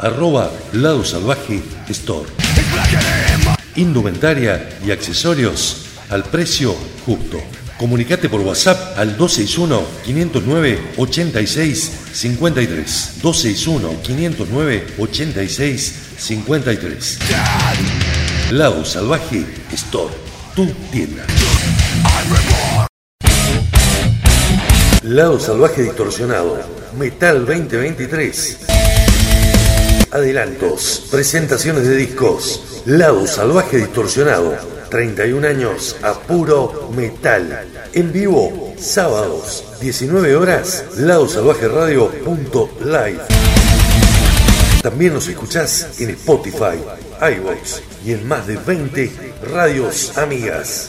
arroba Lado Salvaje Store. Indumentaria y accesorios al precio justo. Comunicate por WhatsApp al 261-509-8653. 261-509-8653. Lado Salvaje Store, tu tienda. Lado Salvaje Distorsionado, Metal 2023. Adelantos, presentaciones de discos. Lado Salvaje Distorsionado, 31 años a puro metal. En vivo, sábados, 19 horas, ladosalvajeradio.live. También nos escuchás en Spotify, iVoox y en más de 20 radios amigas.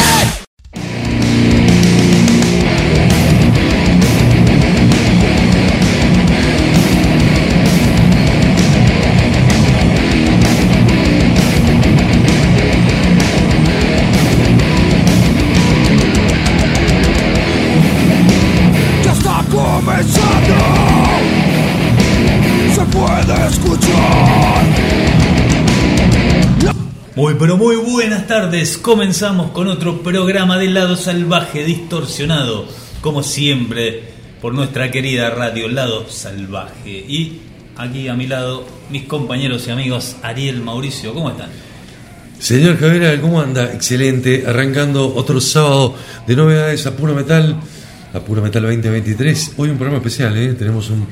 Comenzamos con otro programa de Lado Salvaje Distorsionado, como siempre, por nuestra querida radio Lado Salvaje. Y aquí a mi lado, mis compañeros y amigos Ariel Mauricio, ¿cómo están? Señor Javier, ¿cómo anda? Excelente, arrancando otro sábado de novedades a Puro Metal, a Puro Metal 2023. Hoy un programa especial, ¿eh? tenemos un,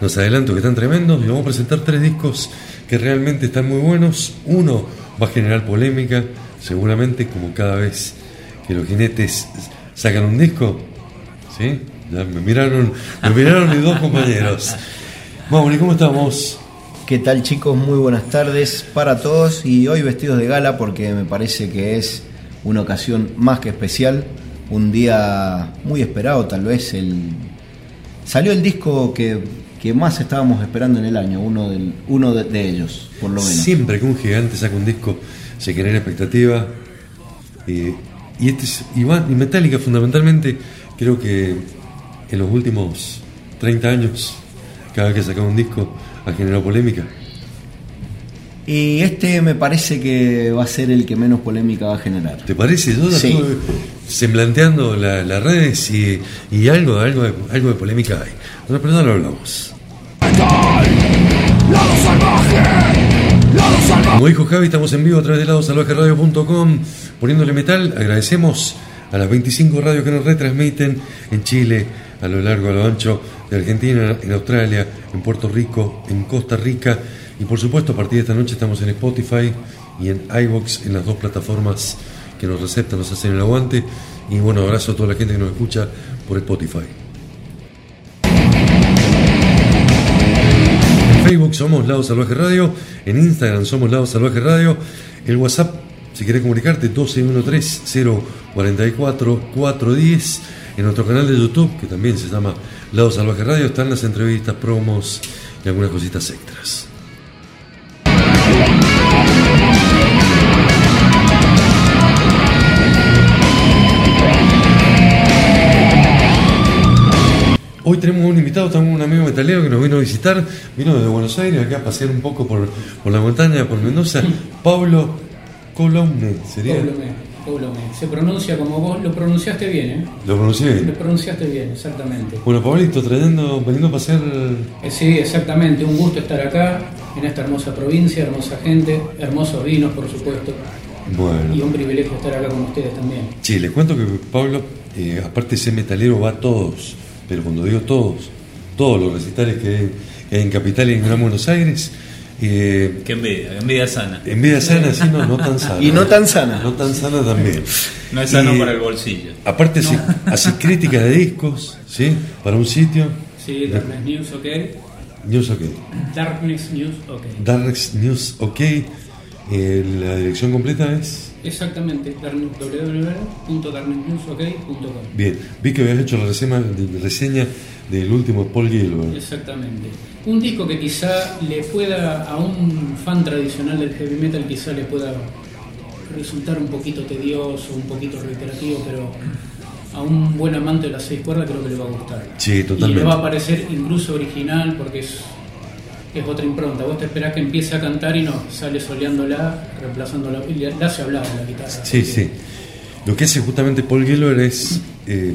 unos adelantos que están tremendos y vamos a presentar tres discos que realmente están muy buenos. Uno va a generar polémica, seguramente como cada vez que los jinetes sacan un disco. ¿Sí? Ya me miraron, me miraron mis dos compañeros. Mauri, ¿cómo estamos? ¿Qué tal chicos? Muy buenas tardes para todos y hoy vestidos de gala porque me parece que es una ocasión más que especial, un día muy esperado tal vez. El... Salió el disco que, que más estábamos esperando en el año, uno, del, uno de, de ellos, por lo menos. Siempre que un gigante saca un disco se genera expectativa. eh, y, este es, y, va- y Metallica fundamentalmente creo que en los últimos 30 años, cada vez que sacaba un disco ha generado polémica. Y este me parece que va a ser el que menos polémica va a generar. ¿Te parece? Yo Sí. estuve semblanteando la- las redes y, y algo, algo, de, algo de polémica hay. Pero no lo hablamos. Lado salvaje. Como dijo Javi, estamos en vivo a través de ladosalvajeradio.com poniéndole metal. Agradecemos a las 25 radios que nos retransmiten en Chile, a lo largo, a lo ancho de Argentina, en Australia, en Puerto Rico, en Costa Rica. Y por supuesto, a partir de esta noche estamos en Spotify y en iVoox, en las dos plataformas que nos receptan, nos hacen el aguante. Y bueno, abrazo a toda la gente que nos escucha por Spotify. Facebook somos Lado Salvaje Radio, en Instagram somos Lado Salvaje Radio, el WhatsApp, si querés comunicarte, 1213-044-410, en nuestro canal de YouTube, que también se llama Lado Salvaje Radio, están las entrevistas, promos y algunas cositas extras. Tenemos un invitado, tenemos un amigo metalero que nos vino a visitar, vino desde Buenos Aires acá a pasear un poco por, por la montaña, por Mendoza. Pablo Colomne, sería. Coulomé. Se pronuncia como vos lo pronunciaste bien, ¿eh? Lo pronuncié Lo bien. pronunciaste bien, exactamente. Bueno, Pablito, trayendo, veniendo a pasear. Eh, sí, exactamente. Un gusto estar acá, en esta hermosa provincia, hermosa gente, hermosos vinos, por supuesto. Y Bueno, un privilegio estar acá con ustedes también. sí, les cuento que Pablo, eh, aparte de ser metalero, va a todos, pero cuando digo todos, todos los recitales que hay, que hay en Capital y en Gran Buenos Aires, Eh, Qué envidia, envidia sana. envidia sana, sí, no, no tan sana. Y no tan sana. No tan sana también. No es sano Y, para el bolsillo. Aparte hace, hace crítica de discos, ¿sí? Para un sitio. Sí, Darkness News OK. News OK. Darkness News OK. Darkness News OK. Eh, la dirección completa es. Exactamente, www.darknessnewsok.com. Bien, vi que habías hecho la reseña, reseña del último Paul Gilbert. Exactamente. Un disco que quizá le pueda, a un fan tradicional del heavy metal, quizá le pueda resultar un poquito tedioso, un poquito reiterativo, pero a un buen amante de las seis cuerdas creo que le va a gustar. Sí, Y totalmente. le va a parecer incluso original porque es, es otra impronta. Vos te esperás que empiece a cantar y no, sale soleándola, reemplazándola, y le, hace hablar la guitarra. Sí, sí. Lo que hace justamente Paul Gilbert es eh,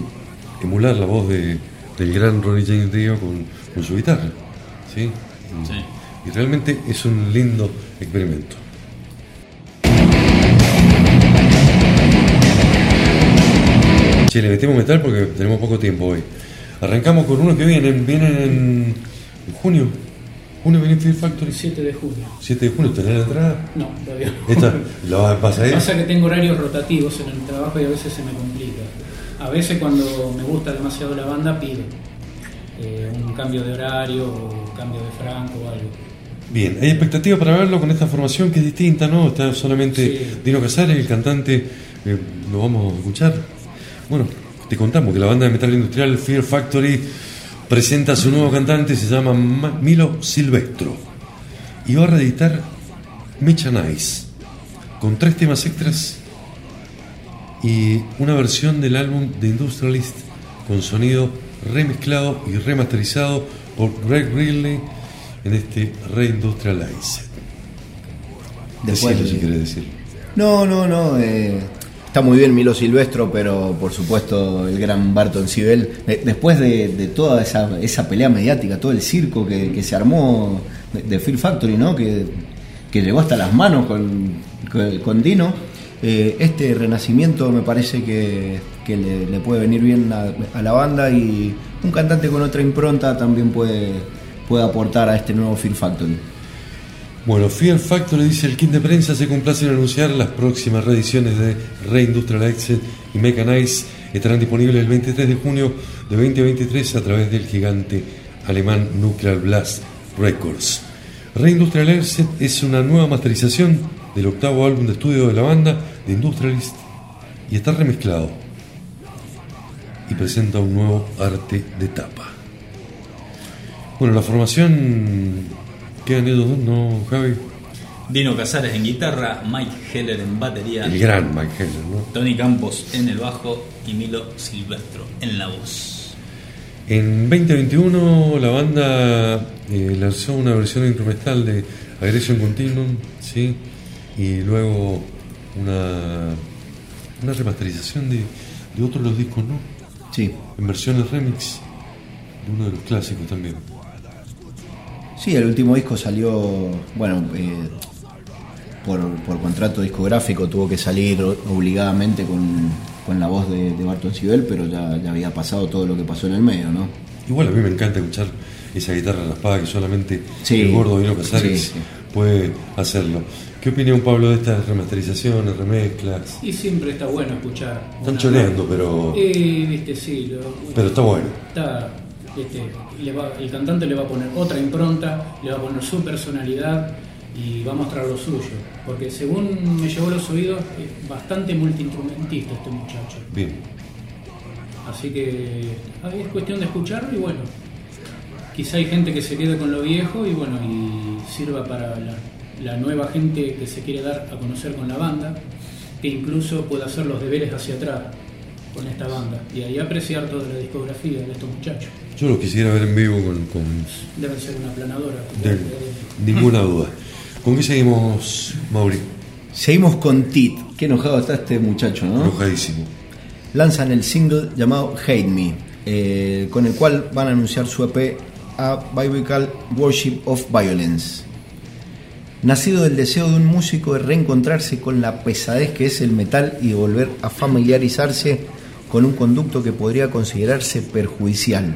emular la voz de, del gran Ronnie James Dio con, con su guitarra. ¿sí? Y, Sí. y realmente es un lindo experimento. Che, le metemos metal porque tenemos poco tiempo hoy. Arrancamos con uno que viene, viene en, en junio. Junio viene Fear Factory. 7 de junio. 7 de junio, ¿tenés la entrada? No, todavía no. Esta, ¿la vas a pasar ahí? Pasa que tengo horarios rotativos en el trabajo y a veces se me complica. A veces cuando me gusta demasiado la banda pido eh, un cambio de horario o cambio de franco o algo. Bien, hay expectativa para verlo con esta formación que es distinta, ¿no? Está solamente Sí. Dino Casares, el cantante, eh, lo vamos a escuchar. Bueno, te contamos que la banda de metal industrial Fear Factory presenta a su nuevo cantante, se llama Ma- Milo Silvestro, y va a reeditar Mecha Nice, con tres temas extras y una versión del álbum The Industrialist con sonido remezclado y remasterizado por Greg Ridley en este Reindustrialized. Después- Decilo si querés decir. No, no, no. eh, está muy bien Milo Silvestro, pero por supuesto el gran Barton Sibel. De- después de, toda esa, pelea mediática, todo el circo que, se armó de, de Fear Factory, ¿no? Que, que llegó hasta las manos con, con, Dino. eh, este renacimiento me parece que, que le, puede venir bien a, a la banda y un cantante con otra impronta también puede, puede aportar a este nuevo Fear Factory. Bueno, Fear Factory dice el kit de prensa se complace en anunciar las próximas reediciones de Reindustrialized y Mechanize estarán disponibles el 23 de junio de 2023 a través del gigante alemán Nuclear Blast Records. Reindustrialized es una nueva masterización del octavo álbum de estudio de la banda, The Industrialist, y está remezclado y presenta un nuevo arte de tapa. Bueno, la formación quedan ellos dos, ¿no, Javi? Dino Casares en guitarra, Mike Heller en batería, El gran Mike Heller, ¿no? Tony Campos en el bajo y Milo Silvestro en la voz. En 2021 la banda eh, lanzó una versión instrumental de Aggression Continuum, ¿sí? Y luego una, una remasterización de, de otro de los discos, ¿no? Sí. En versiones remix de uno de los clásicos también. Sí, el último disco salió, bueno, eh, por, por contrato discográfico tuvo que salir obligadamente con, con la voz de, de Barton Sibel, pero ya, ya había pasado todo lo que pasó en el medio, ¿no? Igual a mí me encanta escuchar esa guitarra raspada que solamente Sí, el gordo Vino Casares sí, sí. puede hacerlo. ¿Qué opinión Pablo de estas remasterizaciones, remezclas? Y siempre está bueno escuchar. Están choreando, pero, Eh, viste, sí. lo- pero está bueno. está, le va- el cantante le va a poner otra impronta, le va a poner su personalidad y va a mostrar lo suyo. Porque según me llevó los oídos, es bastante multiinstrumentista este muchacho. Bien. Así que ahí es cuestión de escucharlo y bueno, quizá hay gente que se quede con lo viejo y bueno, y sirva para la, la nueva gente que se quiere dar a conocer con la banda, que incluso pueda hacer los deberes hacia atrás con esta banda y ahí apreciar toda la discografía de estos muchachos. Yo lo quisiera ver en vivo con, con Deben ser una planadora. de- ninguna duda. ¿Con qué seguimos, Mauri? Seguimos con Tit. Qué enojado está este muchacho, ¿no? Enojadísimo. Lanzan el single llamado Hate Me, eh, con el cual van a anunciar su EP A Biblical Worship of Violence. Nacido del deseo de un músico de reencontrarse con la pesadez que es el metal y de volver a familiarizarse con un conducto que podría considerarse perjudicial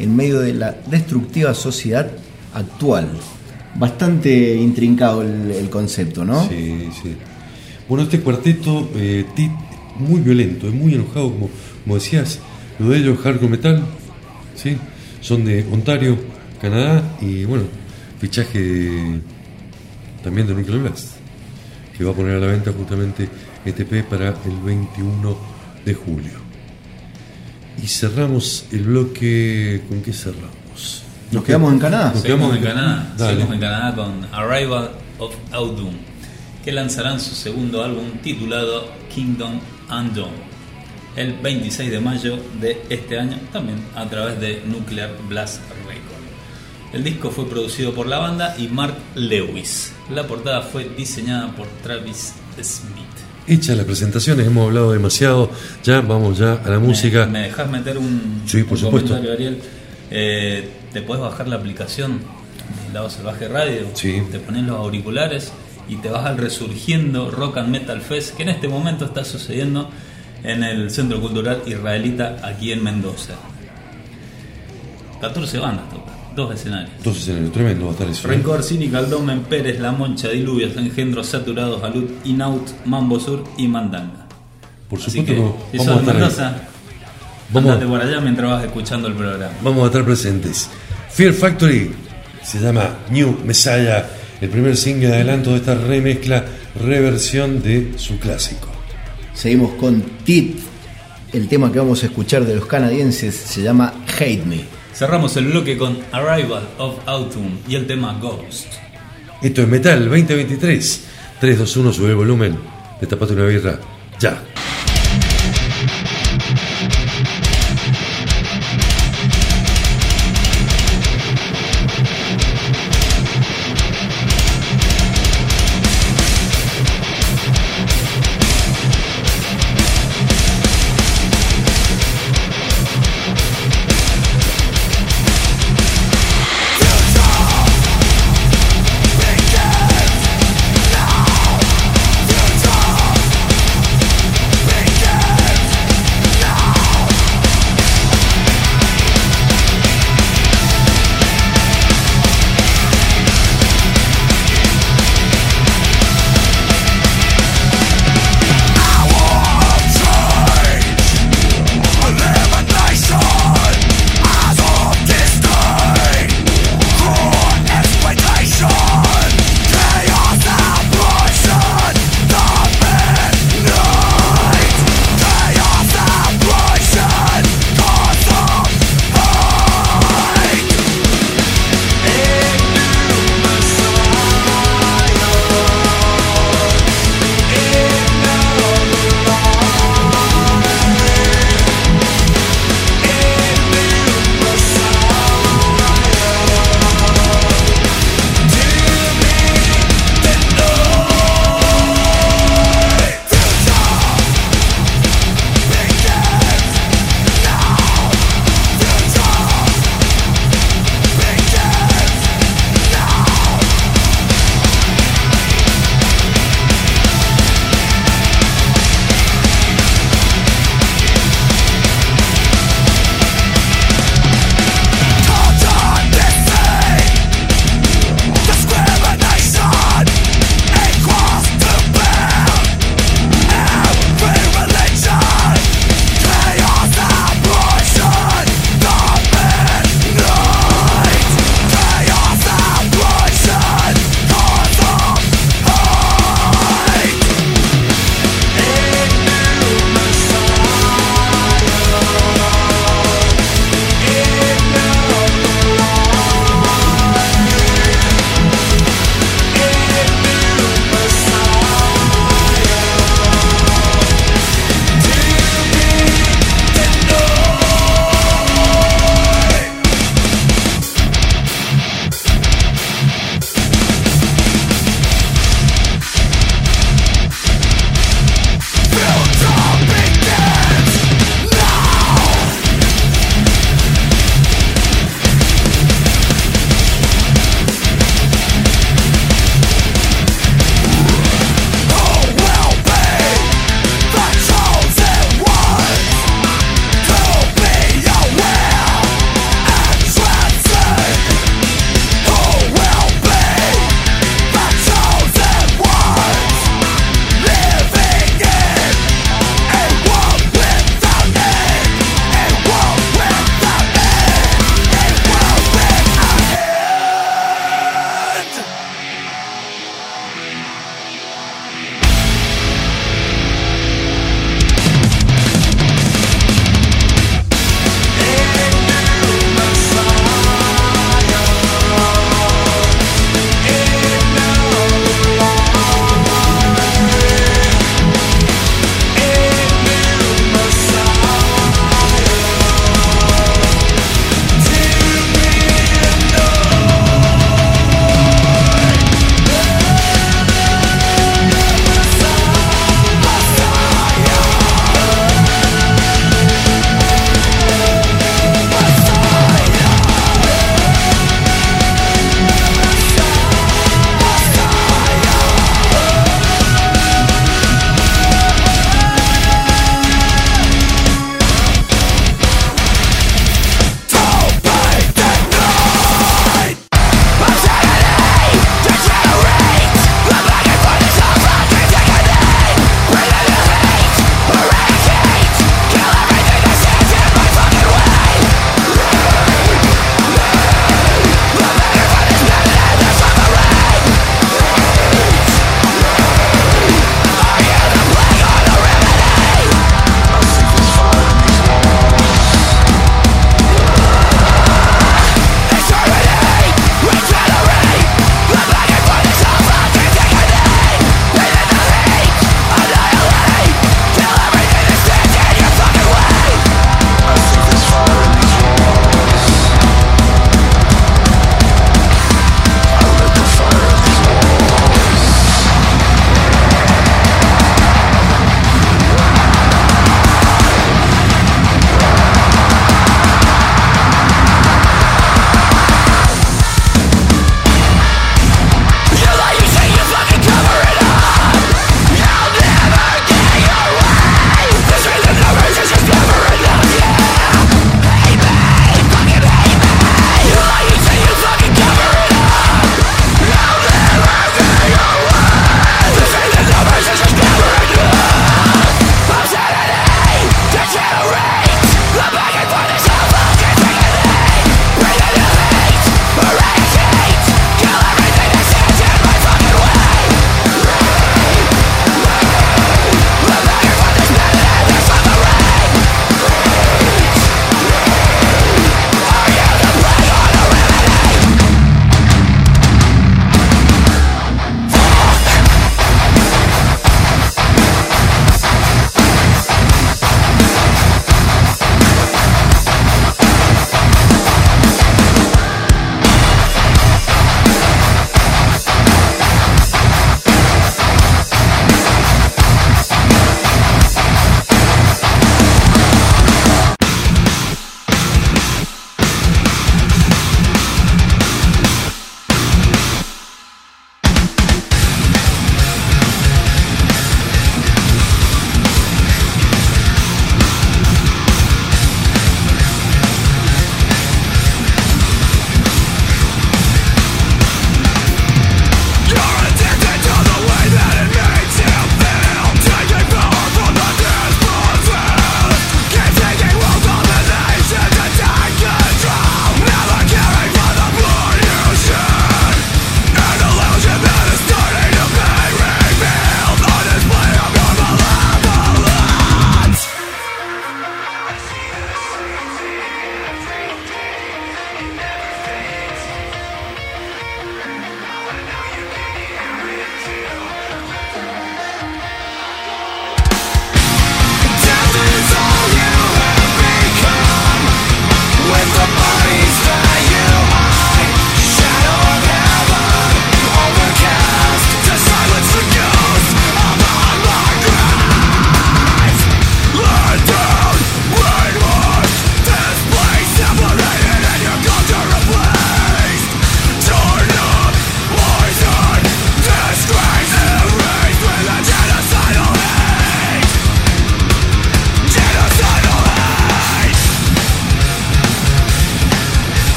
en medio de la destructiva sociedad actual. bastante intrincado el, concepto, ¿no? Sí, sí. Bueno, este cuarteto, eh, muy violento, es muy enojado, como, decías, lo de ellos, hardcore metal, ¿sí? Son de Ontario, Canadá, y bueno, fichaje de- también de Nuclear Blast, que va a poner a la venta justamente este EP para el 21 de julio. Y cerramos el bloque, ¿con qué cerramos? Nos quedamos en Canadá. Nos Seguimos quedamos en Canadá, seguimos en Canadá con Arrival of Autumn, que lanzarán su segundo álbum titulado Kingdom Undone el 26 de mayo de este año, también a través de Nuclear Blast Records. El disco fue producido por la banda y Mark Lewis. La portada fue diseñada por Travis Smith. Hechas las presentaciones, hemos hablado demasiado, ya vamos ya a la música. ¿Me, dejas meter un, Sí, por un supuesto. comentario, Ariel? Eh, te puedes bajar la aplicación del Lado Salvaje Radio, Sí. te pones los auriculares y te vas al resurgiendo Rock and Metal Fest, que en este momento está sucediendo en el Centro Cultural Israelita aquí en Mendoza. 14 bandas tocan, dos escenarios. En el tremendo va a estar eso. ¿eh? Rencor, Cínica, Aldomen, Pérez, La Moncha, Diluvios, Engendros Saturados, Alud, Inaut, Mambo Sur y Mandanga. Por Así supuesto que, que si vamos a estar ahí. Mendoza, Vamos- andate por allá mientras vas escuchando el programa. Vamos a estar presentes. Fear Factory se llama New Messiah, el primer single de adelanto de esta remezcla, reversión de su clásico. Seguimos con Tit. El tema que vamos a escuchar de los canadienses se llama Hate Me. Cerramos el bloque con Arrival of Autumn y el tema Ghost. Esto es Metal 2023. 3, 2, 1, sube el volumen. Destapate una birra. Ya.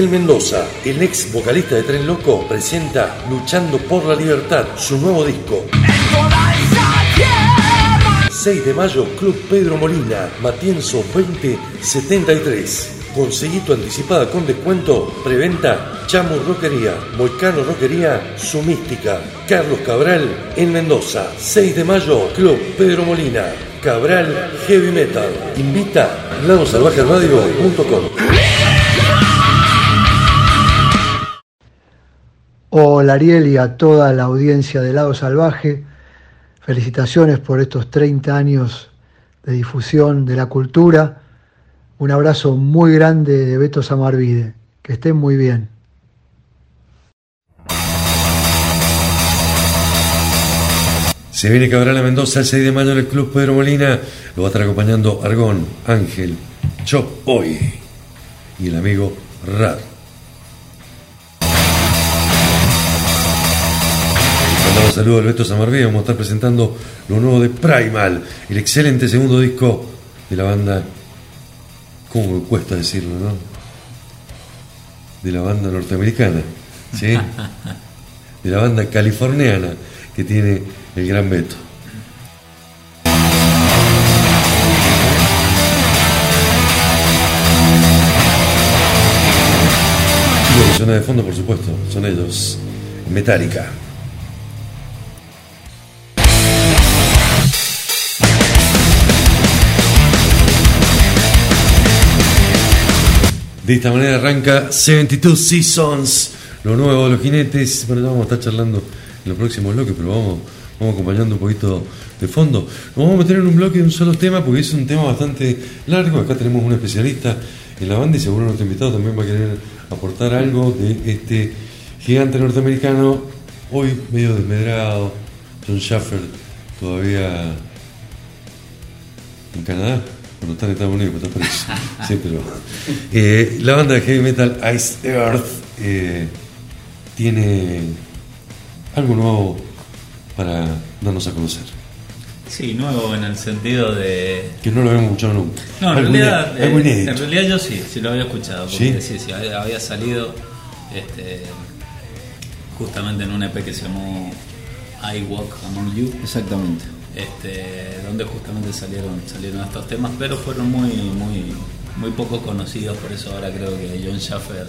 En Mendoza. El ex vocalista de Tren Loco presenta Luchando por la Libertad, su nuevo disco. 6 de mayo, Club Pedro Molina, Matienzo 2073. Conseguito anticipada con descuento, preventa, Chamo Roquería, Volcano Roquería, Su Mística, Carlos Cabral en Mendoza. 6 de mayo, Club Pedro Molina, Cabral Heavy Metal. Invita ladosalvajeradio.com. Hola Ariel y a toda la audiencia de Lado Salvaje. Felicitaciones por estos 30 años de difusión de la cultura. Un abrazo muy grande de Beto Samarvide. Que estén muy bien. Se viene Cabral a Mendoza el 6 de mayo en el Club Pedro Molina. Lo va a estar acompañando Argón, Ángel, Chop Hoy y el amigo Rad. Mandamos saludos al Beto Samarvide. Vamos a estar presentando lo nuevo de Primal, el excelente segundo disco de la banda. ¿Cómo me cuesta decirlo, no? De la banda norteamericana, ¿sí? De la banda californiana que tiene el gran Beto. Y lo que suena de fondo, por supuesto, son ellos, Metallica. De esta manera arranca 72 Seasons, lo nuevo de los jinetes. Bueno, ya vamos a estar charlando en los próximos bloques, pero vamos, vamos acompañando un poquito de fondo. Nos vamos a meter en un bloque de un solo tema porque es un tema bastante largo. Acá tenemos un especialista en la banda y seguro nuestro invitado también va a querer aportar algo de este gigante norteamericano, hoy medio desmedrado, John Schaffer, todavía en Canadá. Cuando está en Estados Unidos, pues está preso. Sí, pero. eh, la banda de heavy metal Ice Earth eh, tiene algo nuevo para darnos a conocer. Sí, nuevo en el sentido de. Que no lo habíamos escuchado nunca. No, en Algo realidad, algo eh, inédito. en realidad yo sí, sí lo había escuchado. Porque ¿Sí? sí, había salido este, justamente en un EP que se llamó I Walk Among You. Exactamente. Este, donde justamente salieron salieron estos temas, pero fueron muy muy muy poco conocidos, por eso ahora creo que John Schaffer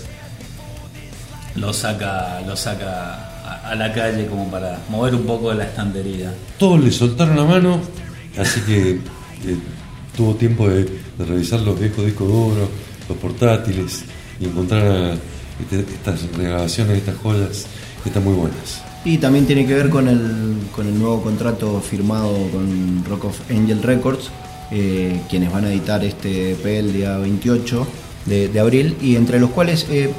lo saca lo saca a, la calle como para mover un poco la estantería. Todos le soltaron la mano, así que eh, tuvo tiempo de, de revisar los viejos discos duros, los portátiles y encontrar este- estas regrabaciones, estas joyas que están muy buenas. Y también tiene que ver con el, con el nuevo contrato firmado con Rock of Angel Records, eh, quienes van a editar este EP el día 28 de, abril, y entre los cuales eh,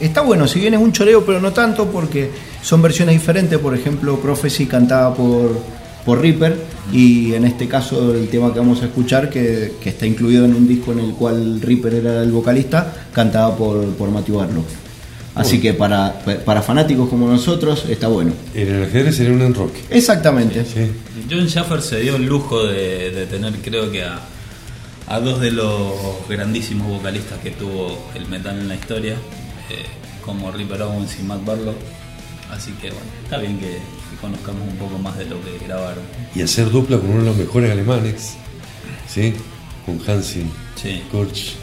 está bueno, si bien es un choreo, pero no tanto, porque son versiones diferentes. Por ejemplo, Prophecy cantada por, por Reaper, y en este caso el tema que vamos a escuchar, que, que está incluido en un disco en el cual Reaper era el vocalista, cantada por, por Matthew. Así que para, para fanáticos como nosotros está bueno. En el ajedrez sería un enroque. Exactamente. ¿sí? John Schaffer se dio el lujo de, de tener creo que a, a dos de los grandísimos vocalistas que tuvo el metal en la historia, eh, como Ripper Owens y Matt Barlow. Así que bueno, está bien que, que conozcamos un poco más de lo que grabaron. Y hacer dupla con uno de los mejores alemanes, ¿sí? con Hansin, Sí. Kurch,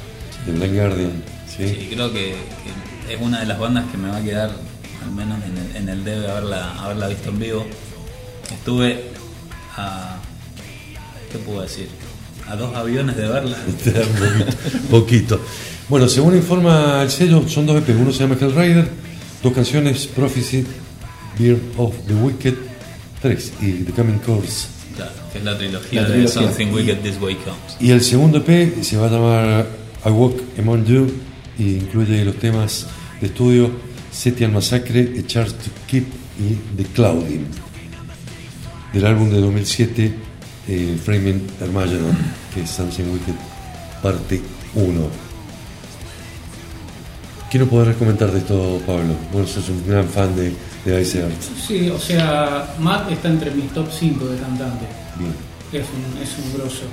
de Blind Guardian. ¿sí? Sí, creo que, que es una de las bandas que me va a quedar, al menos en el, en el debe, haberla, haberla visto en vivo. Estuve a. ¿Qué puedo decir? A dos aviones de verla. Poquito, poquito. Bueno, según informa el sello, son dos EP. Uno se llama Hellrider, dos canciones, Prophecy, Beer of the Wicked, tres, y The Coming Course. Claro, que es la trilogía, La de trilogía. Something Wicked This Way Comes. Y el segundo EP se va a llamar I Walk Among You y incluye los temas de estudio Setian Massacre, A Charge to Keep y The Clouding. Del álbum de 2007, eh, Framing Armageddon, que es Something Wicked, parte 1. ¿Qué nos podrás comentar de esto, Pablo? Vos sos un gran fan de, de Ice Earth. Sí, o sea, Matt está entre mis top 5 de cantantes. Bien. Es un, es un grosso.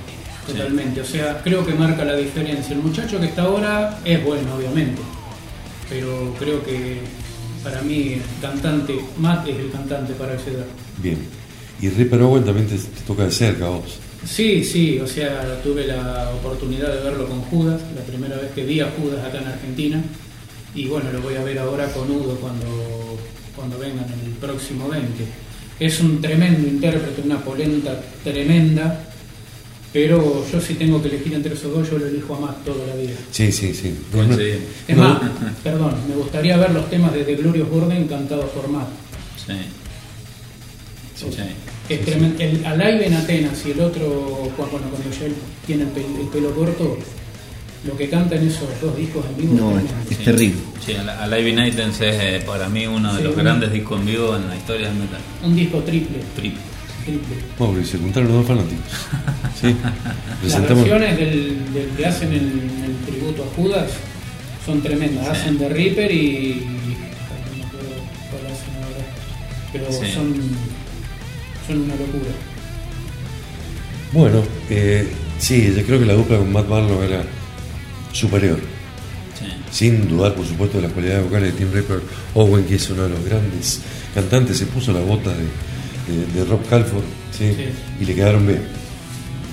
totalmente. O sea, creo que marca la diferencia. El muchacho que está ahora es bueno, obviamente, pero creo que para mí el cantante, Matt es el cantante para acceder. Bien. Y Ripper Owen también te, te toca de cerca vos. Sí, sí, o sea, tuve la oportunidad de verlo con Judas, la primera vez que vi a Judas acá en Argentina, y bueno, lo voy a ver ahora con Udo cuando, cuando vengan el próximo 20. Es un tremendo intérprete, una polenta tremenda, pero yo si tengo que elegir entre esos dos, yo lo elijo a más toda la vida. Sí, sí, sí. Es más, perdón, me gustaría ver los temas de The Glorious Burden cantados por Matt. Sí. Sí, sí. El Alive en Atenas y el otro, bueno, cuando ya él tiene el, pel- el pelo corto, lo que cantan esos dos discos en vivo No, es es, terrible. Sí, Alive Nights es eh, para mí uno de Sí, los grandes discos en vivo en la historia del metal. Un disco triple, Triple. Triple. Y se juntaron los dos fanáticos. Sí. Las Presentamos. versiones del, del que hacen el, el tributo a Judas son tremendas. Hacen de Reaper y. No cuál hacen ahora. Pero Sí. son, son una locura. Bueno, eh, sí, yo creo que la dupla con Matt Barlow era superior. Sí. Sin dudar, por supuesto, de las cualidades vocales de Tim Ripper Owen, que es uno de los grandes cantantes, se puso la bota de, de- de Rob Halford ¿sí? Sí. y le quedaron bien.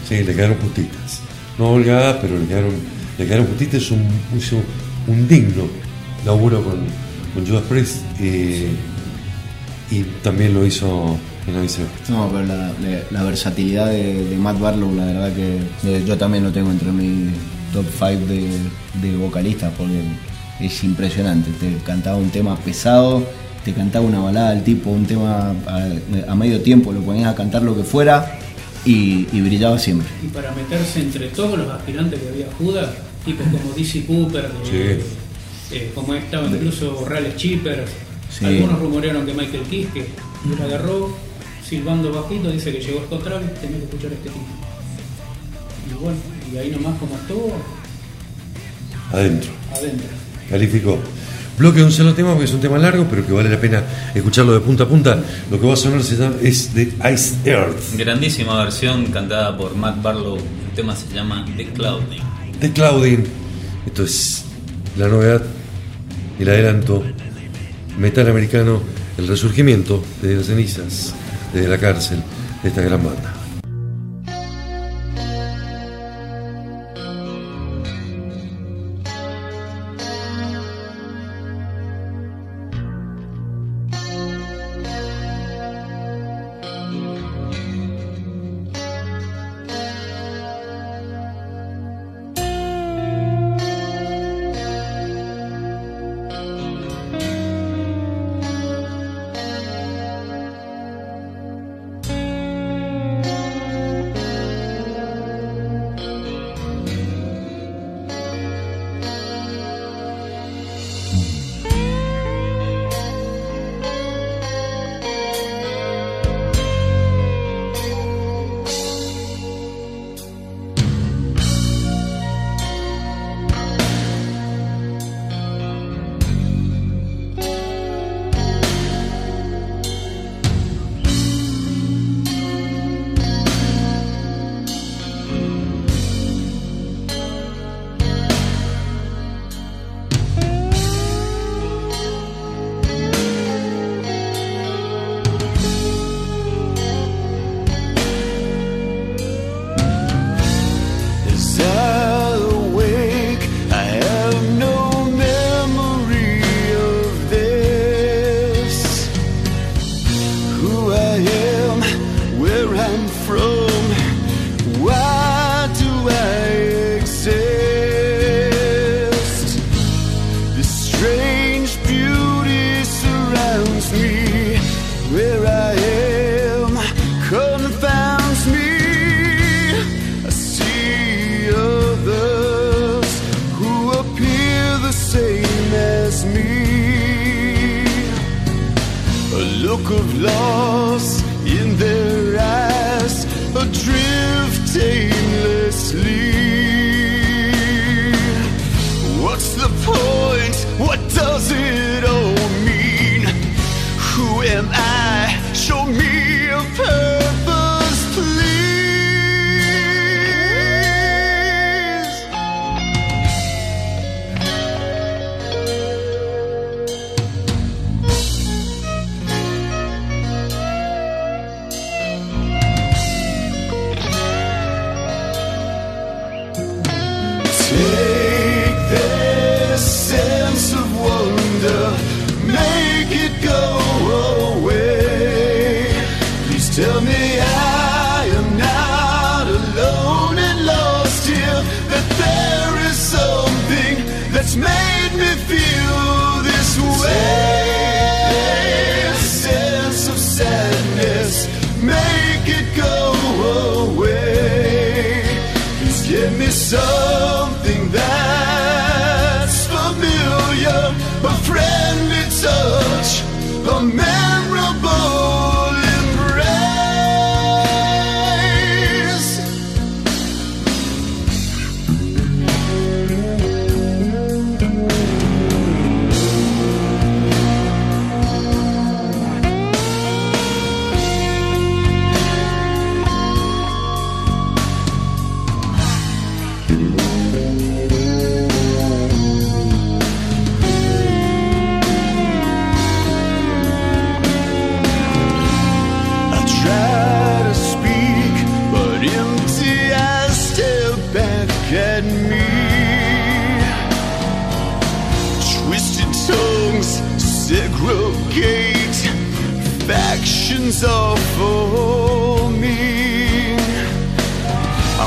Sí, le quedaron justitas. No holgadas, pero le quedaron, le quedaron justitas. Un, hizo un digno laburo con, con Judas Priest eh, y también lo hizo en Aviso. No, pero la, la- la versatilidad de, de Matt Barlow, la verdad que eh, yo también lo tengo entre mi top 5 de, de vocalistas porque es impresionante. Te cantaba un tema pesado, te cantaba una balada al tipo, un tema a, a medio tiempo, lo ponías a cantar lo que fuera y, y brillaba siempre. Y para meterse entre todos los aspirantes que había Judas, tipos como DC Cooper, de- Sí. eh, como estaba incluso Raleigh Cheaper, Sí. algunos rumorearon que Michael Kiske lo agarró silbando bajito, dice que llegó Scott Travis, tenía que escuchar a este tipo. Y bueno, y ahí nomás como estuvo, Adentro. adentro. Calificó. Bloque de un solo tema porque es un tema largo, pero que vale la pena escucharlo de punta a punta. Lo que va a sonar se llama- es de Ice Earth. Grandísima versión cantada por Matt Barlow. El tema se llama The Clouding. de Clouding. Esto es la novedad, el adelanto metal americano, el resurgimiento de las cenizas, desde la cárcel de esta gran banda.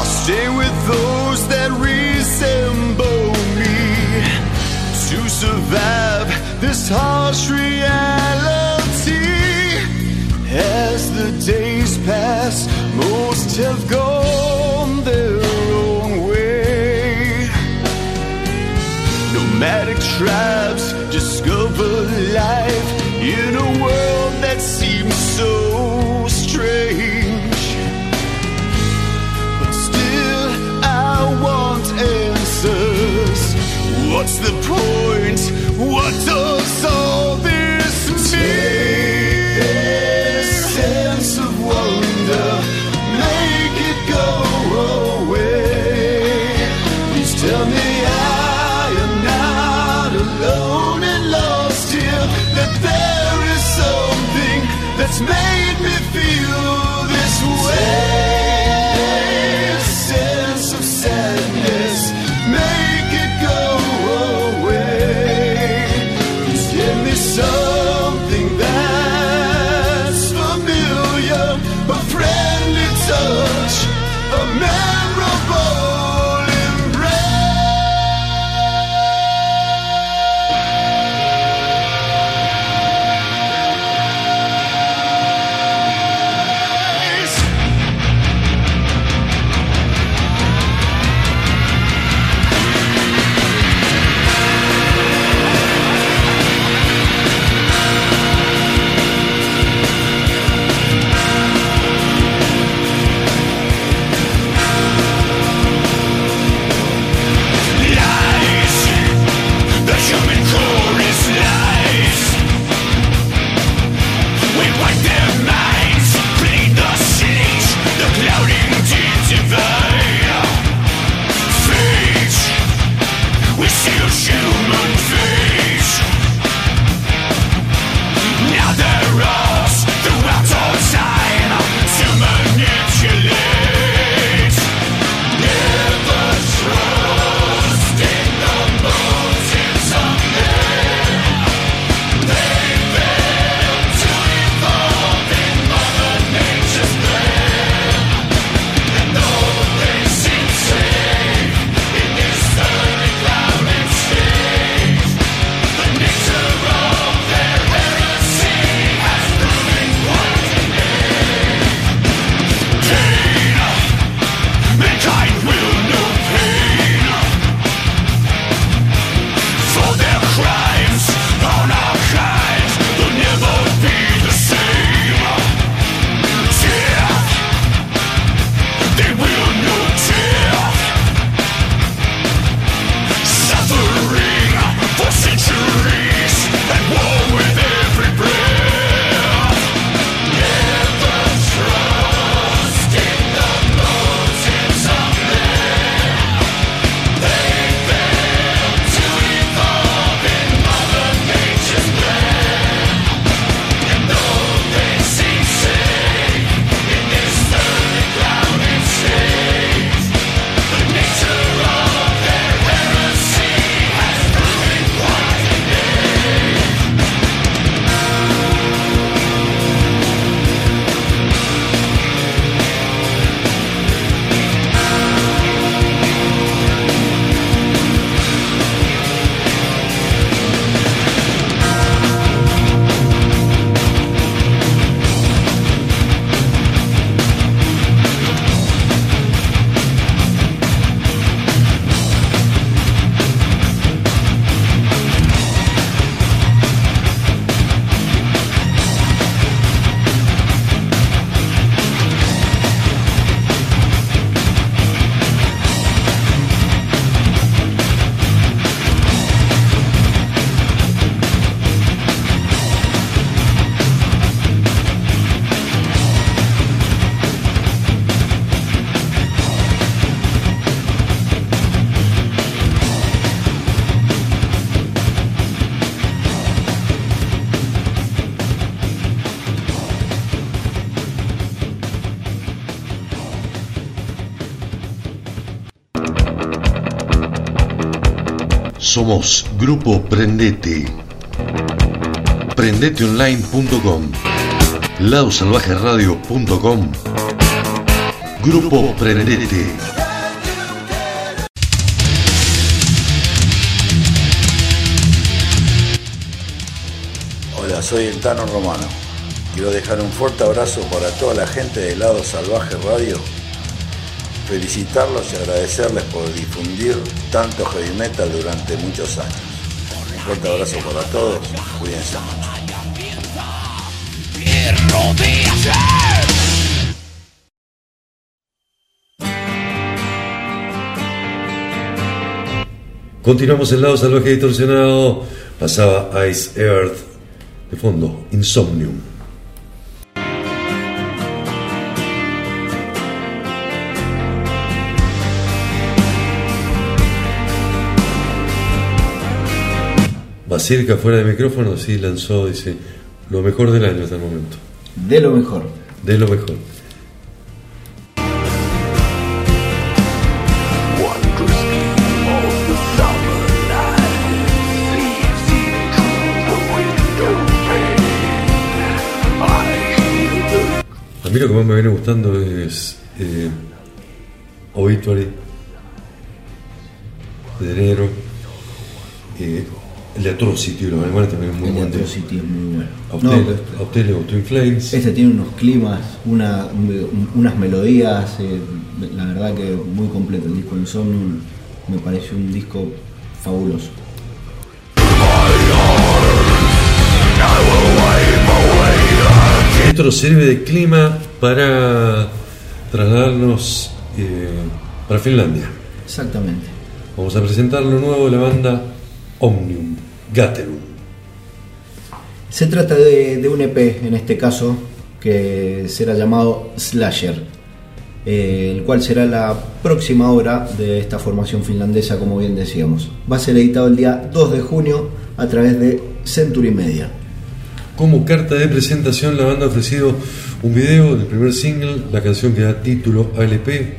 Stay with those that resemble me to survive this harsh reality. As the days pass, most have gone their own way. Nomadic tribes discover life in a world. What's the point? What does all Somos Grupo Prendete. Prendeteonline.com ladosalvajeradio.com Grupo Prendete. Hola, soy el Tano Romano. Quiero dejar un fuerte abrazo para toda la gente de Lado Salvaje Radio. Felicitarlos y agradecerles por difundir tanto heavy durante muchos años. Un fuerte abrazo para todos. Cuídense. Continuamos el lado salvaje distorsionado. Pasaba Ice Earth. De fondo, Insomnium. Basílica fuera de micrófono, sí lanzó, dice, lo mejor del año hasta el momento. De lo mejor. De lo mejor. A mí lo que más me viene gustando es eh, Obituary de enero. eh, el de Atrocity, los alemanes también es muy El de bueno. Atrocity es muy bueno. A No, usted, pero- a usted le gustó. Este tiene unos climas, una- un- unas melodías, eh, la verdad que muy completo. El disco Insomnium me pareció un disco fabuloso. Esto nos sirve de clima para trasladarnos eh, para Finlandia. Exactamente. Vamos a presentar lo nuevo de la banda Omnium Gatherum. Se trata de, de un EP en este caso que será llamado Slasher, eh, el cual será la próxima obra de esta formación finlandesa, como bien decíamos. Va a ser editado el día 2 de junio a través de Century Media. Como carta de presentación, la banda ha ofrecido un video del primer single, la canción que da título a LP.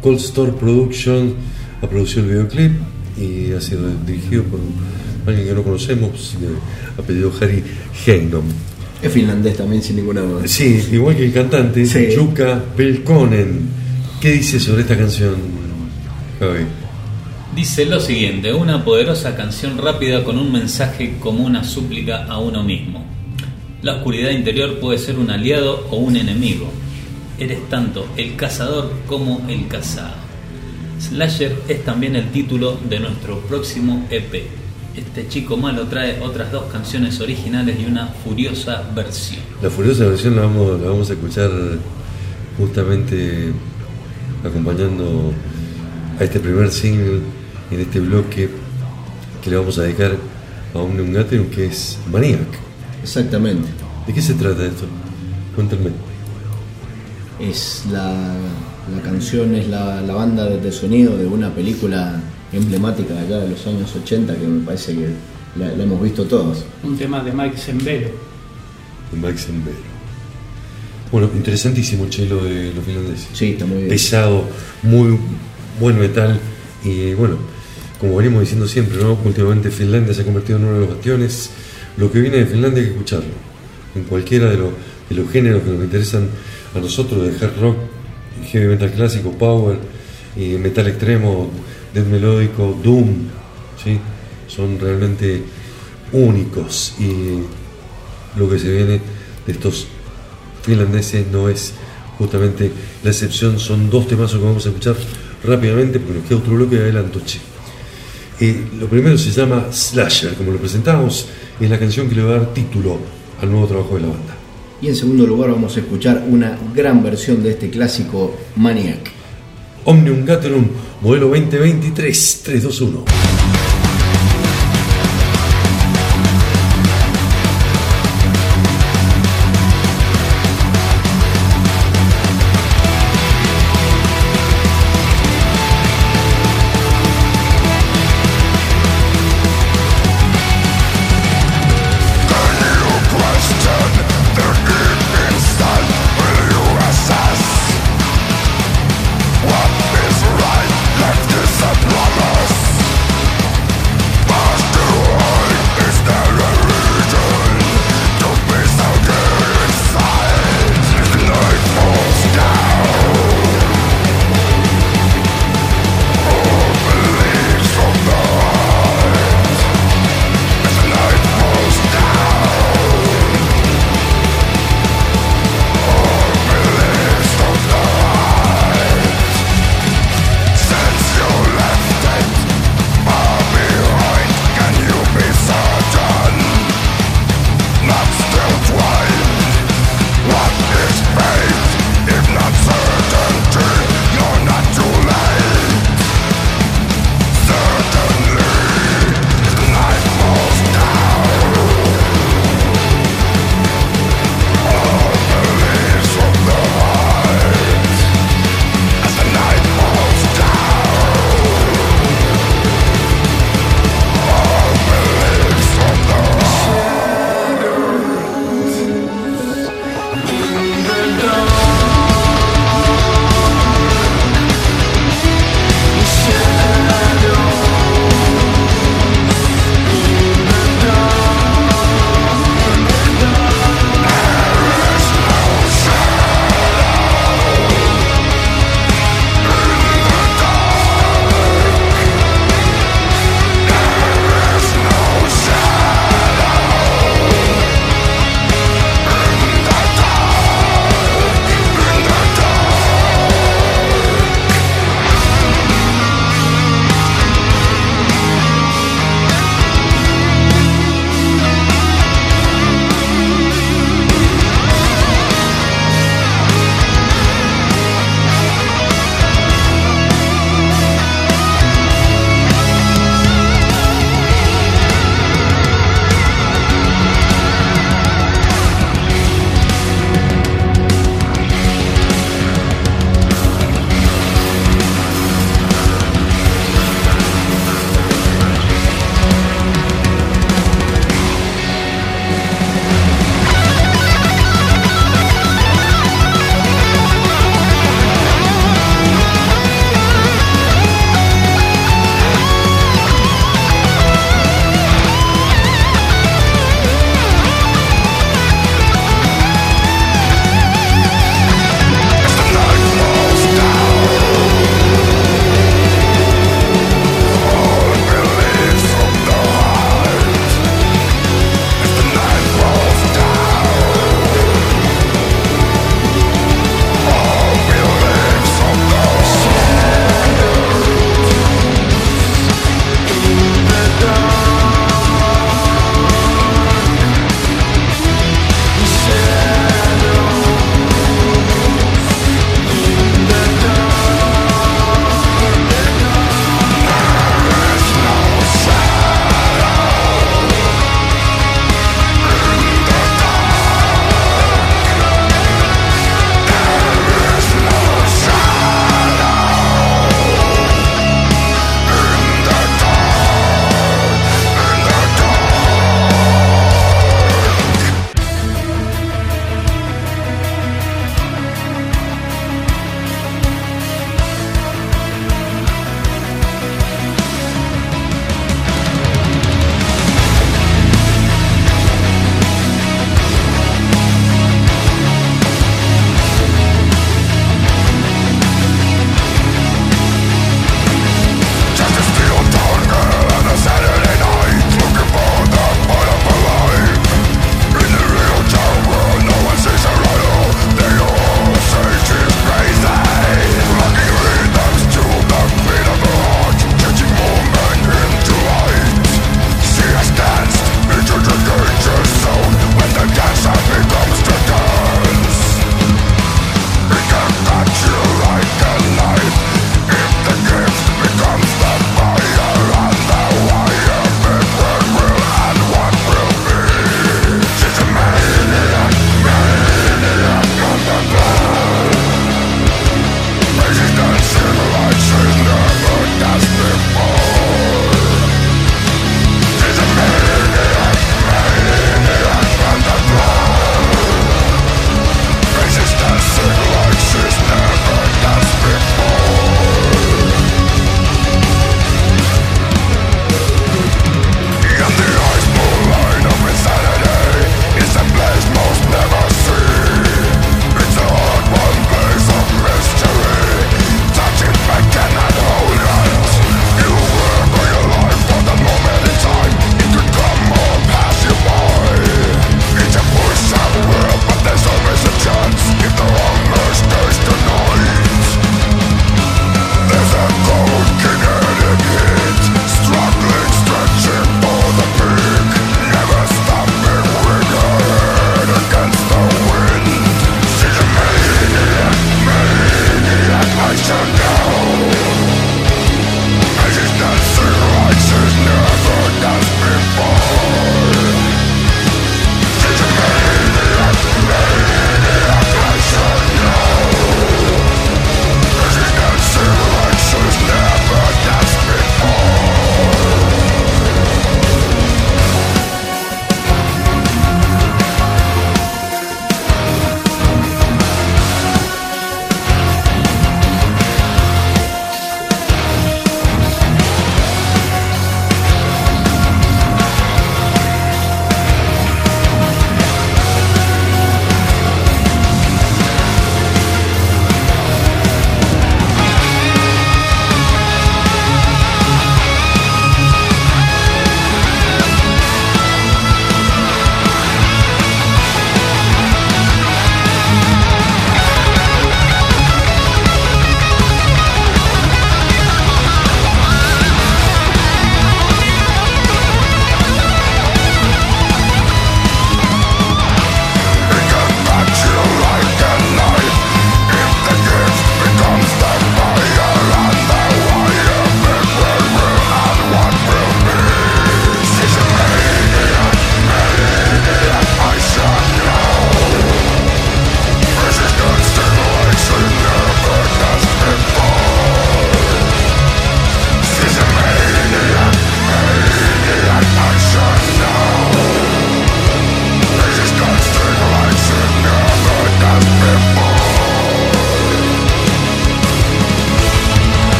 Cold Store Production ha producido el videoclip y ha sido dirigido por alguien que no conocemos, de apellido Harry Heinom. Es finlandés también, sin ninguna duda. Sí, igual que el cantante, Sí. Jukka Pelkonen. ¿Qué dice sobre esta canción, Javi? Dice lo siguiente, una poderosa canción rápida con un mensaje como una súplica a uno mismo. La oscuridad interior puede ser un aliado o un enemigo. Eres tanto el cazador como el cazado. Slasher es también el título de nuestro próximo EP. Este chico malo trae otras dos canciones originales y una furiosa versión. La furiosa versión la vamos, la vamos a escuchar justamente acompañando a este primer single en este bloque que le vamos a dedicar a Omnium Gatherum que es Maniac. Exactamente. ¿De qué se trata esto? Cuéntenme. Es la, la canción, es la, la banda de sonido de una película emblemática de allá de los años 80 que me parece que la, la hemos visto todos. Un tema de Mike Zembero. de Max Envero. Bueno, interesantísimo el chelo de los finlandeses. Sí, está muy bien. pesado, muy buen metal y bueno, como venimos diciendo siempre, ¿no? últimamente Finlandia se ha convertido en uno de los bastiones. Lo que viene de Finlandia hay que escucharlo, en cualquiera de, los- de los géneros que nos interesan a nosotros, de hard rock, heavy metal clásico, power, y metal extremo, death melódico, doom, ¿sí? son realmente únicos y lo que se viene de estos finlandeses no es justamente la excepción, son dos temazos que vamos a escuchar rápidamente porque nos queda otro bloque de adelanto. Eh, lo primero se llama Slasher, como lo presentamos, es la canción que le va a dar título al nuevo trabajo de la banda. Y en segundo lugar vamos a escuchar una gran versión de este clásico Maniac. Omnium Gatherum, modelo 2023,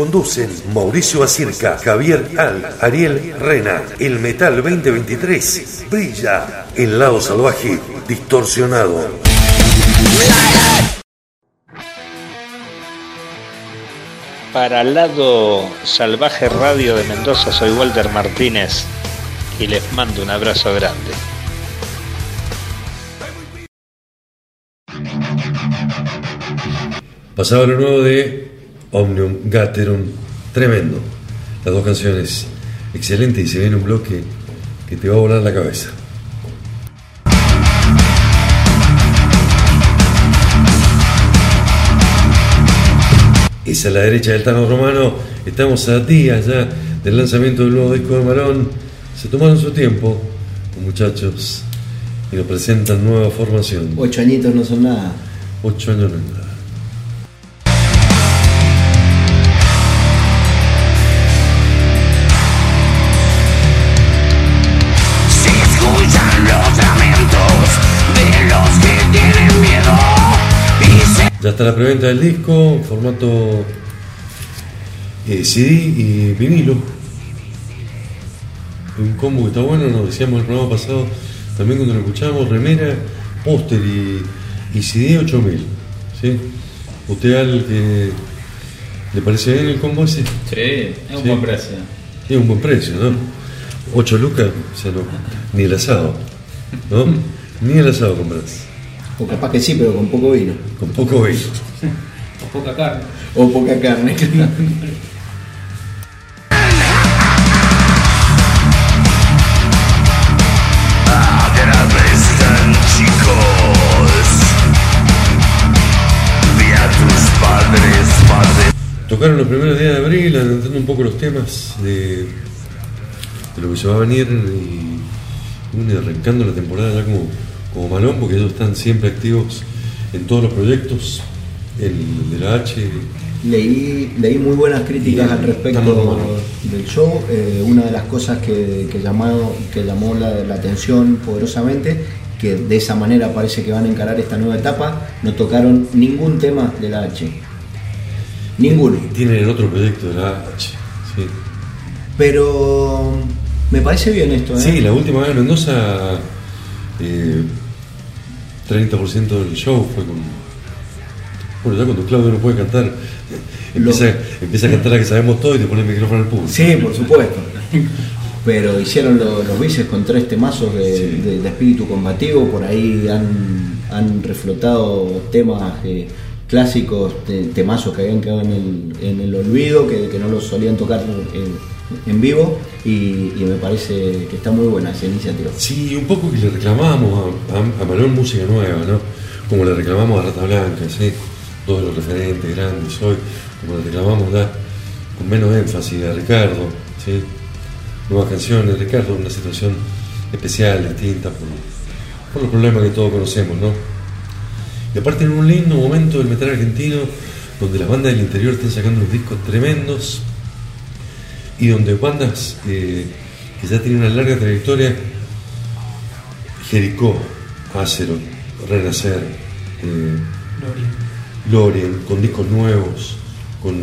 Conducen Mauricio Acirca, Javier Al, Ariel Rena. El Metal 2023 brilla en lado salvaje distorsionado. Para Lado Salvaje Radio de Mendoza soy Walter Martínez y les mando un abrazo grande. Pasaba lo nuevo de Omnium Gatherum, tremendo. Las dos canciones, excelente y se viene un bloque que te va a volar la cabeza. Es a la derecha del Tano Romano, estamos a días ya del lanzamiento del nuevo disco de Marón. Se tomaron su tiempo, los muchachos, y nos presentan nueva formación. Ocho añitos no son nada. Ocho años no es nada. Ya está la preventa del disco, formato eh, CD y vinilo. Un combo que está bueno, nos decíamos el programa pasado, también cuando lo escuchamos, remera, póster y, y CD 8000. ¿sí? ¿Usted al que le parece bien el combo ese? Sí, es un buen precio. Es un buen precio, ¿no? 8 lucas, o sea, no, ni el asado, ¿no? Ni el asado compras, O capaz que sí, pero con poco vino. con poco vino. O poca carne. O poca carne. Atraviesan chicos Vi a tus padres, padres Tocaron los primeros días de abril, adelantando un poco los temas de, de lo que se va a venir y arrancando la temporada ya como, como malón, porque ellos están siempre activos en todos los proyectos, el de la H, Leí, leí muy buenas críticas al respecto del show. Eh, una de las cosas que, que llamado, que llamó la, la atención poderosamente, que de esa manera parece que van a encarar esta nueva etapa, no tocaron ningún tema de la H. Ninguno. tienen el otro proyecto de la H. Sí, Pero me parece bien esto, ¿eh? Sí, la última vez en Mendoza, eh, 30% del show fue con... Bueno, ya cuando Claudio no puede cantar, empieza, empieza a cantar la que sabemos todo y te pone el micrófono al público. Sí, por supuesto. Pero hicieron lo- los bices con tres temazos de, Sí. de- de espíritu combativo, por ahí han, han reflotado temas eh, clásicos, te- temazos que habían quedado en el, en el olvido, que, que no los solían tocar en, en vivo, y, me parece que está muy buena esa iniciativa. Sí, un poco que le reclamamos a, a, a Malón música nueva, ¿no? Como le reclamamos a Rata Blanca, ¿sí? Todos los referentes grandes hoy, como le reclamamos ya con menos énfasis a Ricardo, ¿sí? Nuevas canciones, Ricardo una situación especial, distinta, por, por los problemas que todos conocemos, ¿no? Y aparte en un lindo momento del metal argentino, donde las bandas del interior están sacando discos tremendos, y donde bandas eh, que ya tienen una larga trayectoria Jericó, Azeroth, Renacer, eh, Lorien, con discos nuevos, con,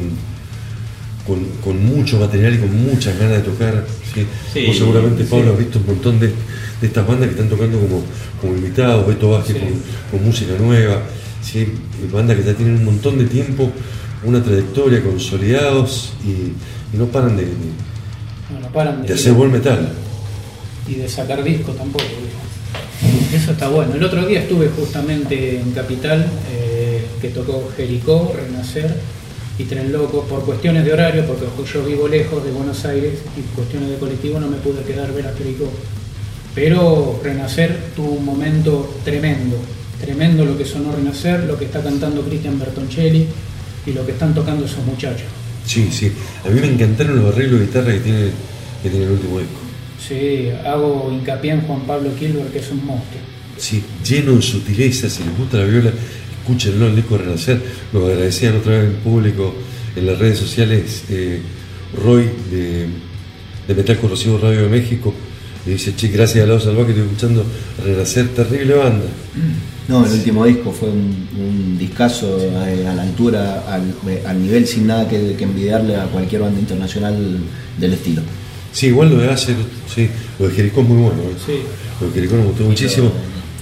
con, con mucho material y con muchas ganas de tocar. ¿sí? Sí, Vos seguramente, sí. Pablo, has visto un montón de, de estas bandas que están tocando como, como invitados, Beto Vázquez Sí. con, con música nueva, ¿sí? bandas que ya tienen un montón de tiempo, una trayectoria, consolidados y, y no paran de, de- No, no paran de, de hacer buen metal. y de sacar discos tampoco. Eso está bueno. El otro día estuve justamente en Capital, eh, que tocó Jericó, Renacer y Tren Loco, por cuestiones de horario, porque yo vivo lejos de Buenos Aires y cuestiones de colectivo no me pude quedar a ver a Jericó. Pero Renacer tuvo un momento tremendo, tremendo lo que sonó Renacer, lo que está cantando Cristian Bertoncelli y lo que están tocando esos muchachos. Sí, sí. A mí me encantaron los arreglos de guitarra que tiene, que tiene el último disco. Sí, hago hincapié en Juan Pablo Kilber, que es un monstruo. Sí, lleno de sutileza, si les gusta la viola, escúchenlo, el disco Renacer. Nos agradecían otra vez en público, en las redes sociales, eh, Roy de, de Metal Corrosivo Radio de México. Y dice, che, gracias a Lado Salvaje estoy escuchando Renacer, terrible banda. No, el último disco fue un, un discazo eh, a, la altura, al, al nivel sin nada que, que envidiarle a cualquier banda internacional del estilo. Sí, igual lo de Acer, sí, lo de Jericó es muy bueno. ¿eh? Sí. Lo de Jericó me gustó muchísimo.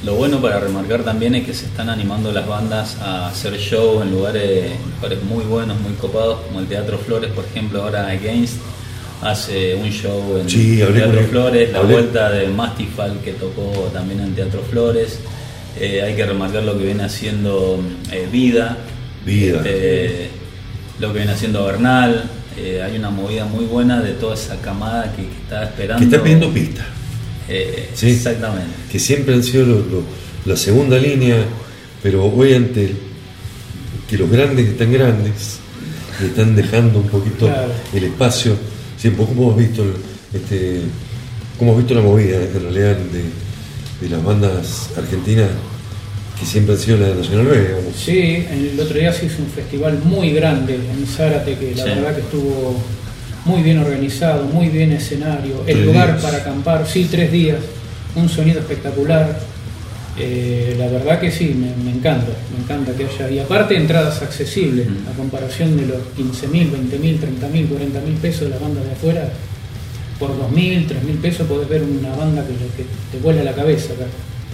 Lo, lo bueno para remarcar también es que se están animando las bandas a hacer show en lugares, lugares muy buenos, muy copados, como el Teatro Flores, por ejemplo, ahora Against hace un show en Sí, Teatro. Flores, la Hablé. vuelta de Mastifal que tocó también en Teatro Flores. Eh, hay que remarcar lo que viene haciendo eh, Vida, Vida. este, lo que viene haciendo Bernal. Eh, hay una movida muy buena de toda esa camada que, que está esperando. Que está pidiendo pista. Eh, Sí. Exactamente. que siempre han sido lo- lo- la segunda línea, pero hoy ante que los grandes están grandes y están dejando un poquito Claro. el espacio, siempre como hemos visto el- este, cómo has visto la movida en realidad de, de las bandas argentinas que siempre han sido la de Nacional B, digamos. Sí, el otro día se hizo un festival muy grande en Zárate, que la Sí. verdad que estuvo muy bien organizado, muy bien escenario, el lugar días. para acampar, sí, tres días, un sonido espectacular. Eh, la verdad que sí, me, me encanta, me encanta que haya. Y aparte entradas accesibles, Mm. a comparación de los 15 mil, 20 mil, 30 mil, 40 mil pesos de las bandas de afuera, por 2 mil, 3 mil pesos podés ver una banda que, que te vuela la cabeza acá.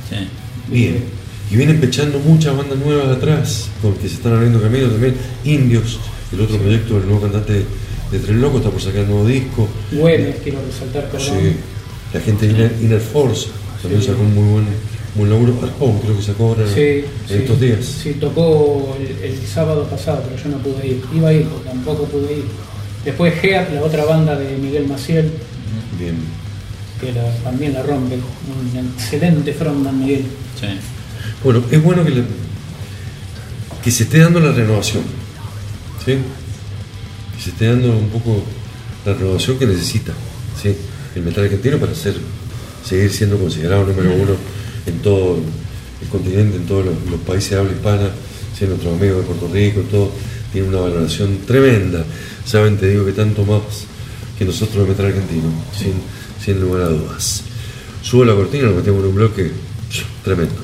Sí. Bien. Y vienen pechando muchas bandas nuevas atrás, porque se están abriendo caminos también. Indios, el otro proyecto del nuevo cantante de, de Tren Loco, está por sacar un nuevo disco. Güemes, quiero resaltar, perdón. Sí. La gente de Inner, Inner Force también Sí. sacó un muy buen, buen laburo. Arpón creo que sacó ahora Sí, en sí. estos días. Sí, tocó el, el sábado pasado, pero yo no pude ir. Iba a ir, pero tampoco pude ir. Después Heat, la otra banda de Miguel Maciel, Bien. que la- también la rompe. Un excelente frontman Miguel. Sí. Bueno, es bueno que, le- que se esté dando la renovación. ¿sí? Que se esté dando un poco la renovación que necesita ¿sí? el metal argentino para ser, seguir siendo considerado número uno en todo el continente, en todos los, los países de habla hispana, ¿sí? nuestros amigos de Puerto Rico, todo, tiene una valoración tremenda. Saben, te digo que tanto más que nosotros de metal argentino, sin, sin lugar a dudas. Subo la cortina, nos metemos en un bloque tremendo.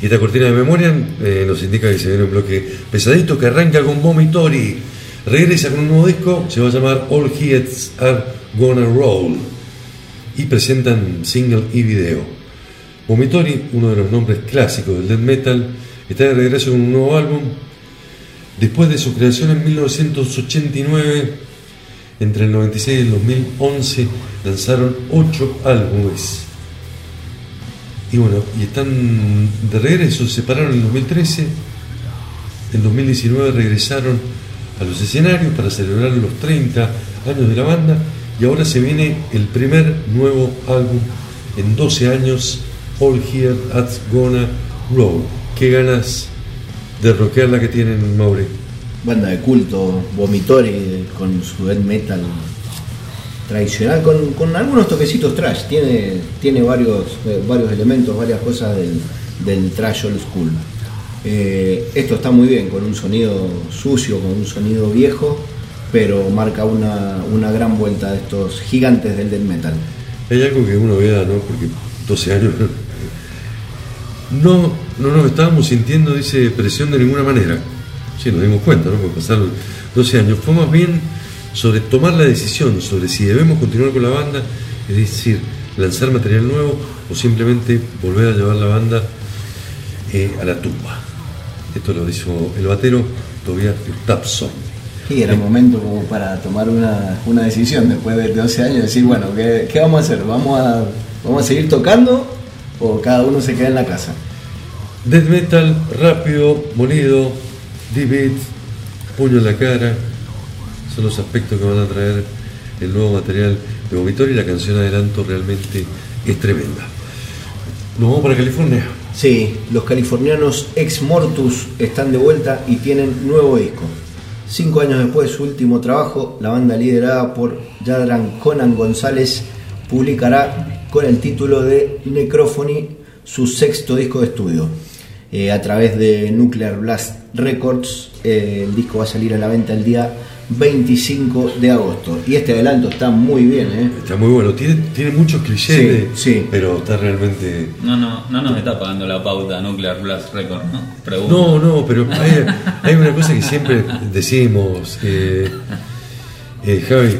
Y esta cortina de memoria eh, nos indica que se viene un bloque pesadito que arranca con Vomitori. Regresa con un nuevo disco, se va a llamar All Heads Are Gonna Roll. Y presentan single y video. Vomitori, uno de los nombres clásicos del death metal, está de regreso con un nuevo álbum. Después de su creación en 1989, entre el 96 y el 2011, lanzaron ocho álbumes. Y bueno, y están de regreso, se separaron en el 2013, en 2019 regresaron a los escenarios para celebrar los 30 años de la banda y ahora se viene el primer nuevo álbum en 12 años, All Here at Gonna Roll. Qué ganas de rockear la que tienen, Mauri. Banda de culto, Vomitori, con su death metal tradicional, con, con algunos toquecitos trash. Tiene, tiene varios, eh, varios elementos, varias cosas del, del trash old school. Eh, esto está muy bien, con un sonido sucio, con un sonido viejo, pero marca una, una gran vuelta de estos gigantes del death metal. Hay algo que uno vea, ¿no? Porque 12 años. No, no nos estábamos sintiendo, dice, presión de ninguna manera. Sí, nos dimos cuenta, ¿no? Porque pasaron 12 años. Fue más bien sobre tomar la decisión, sobre si debemos continuar con la banda, es decir, lanzar material nuevo o simplemente volver a llevar la banda eh, a la tumba. Esto lo hizo el batero Tobias Gustafsson. Y era momento como para tomar una, una decisión después de 12 años, decir, bueno, ¿qué, qué vamos a hacer? ¿Vamos a, ¿Vamos a seguir tocando o cada uno se queda en la casa? Death metal rápido, molido, D-beat, puño en la cara, son los aspectos que van a traer el nuevo material de Vomitorio y la canción Adelanto realmente es tremenda. Nos vamos para California. Sí, los californianos Ex Mortus están de vuelta y tienen nuevo disco. Cinco años después de su último trabajo, la banda liderada por Yadran Conan González publicará con el título de Necrophony su sexto disco de estudio. Eh, a través de Nuclear Blast Records, eh, el disco va a salir a la venta el día 25 de agosto. Y este adelanto está muy bien, ¿eh? Está muy bueno, tiene, tiene muchos clichés, Sí, de- sí. pero está realmente... No, no, no nos está pagando la pauta Nuclear Blast Record, ¿no? Pregunto. No, no, pero hay, hay una cosa que siempre decimos, eh, eh, Javi,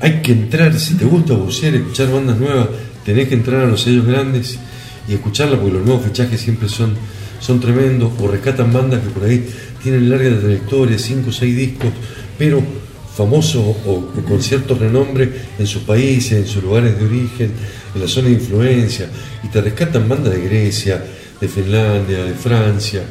hay que entrar, si te gusta bucear, escuchar bandas nuevas, tenés que entrar a los sellos grandes y escucharlas porque los nuevos fichajes siempre son, son tremendos o rescatan bandas que por ahí tienen larga trayectoria, 5 o 6 discos, pero famosos o, o con cierto renombre en sus países, en sus lugares de origen, en la zona de influencia, y te rescatan bandas de Grecia, de Finlandia, de Francia,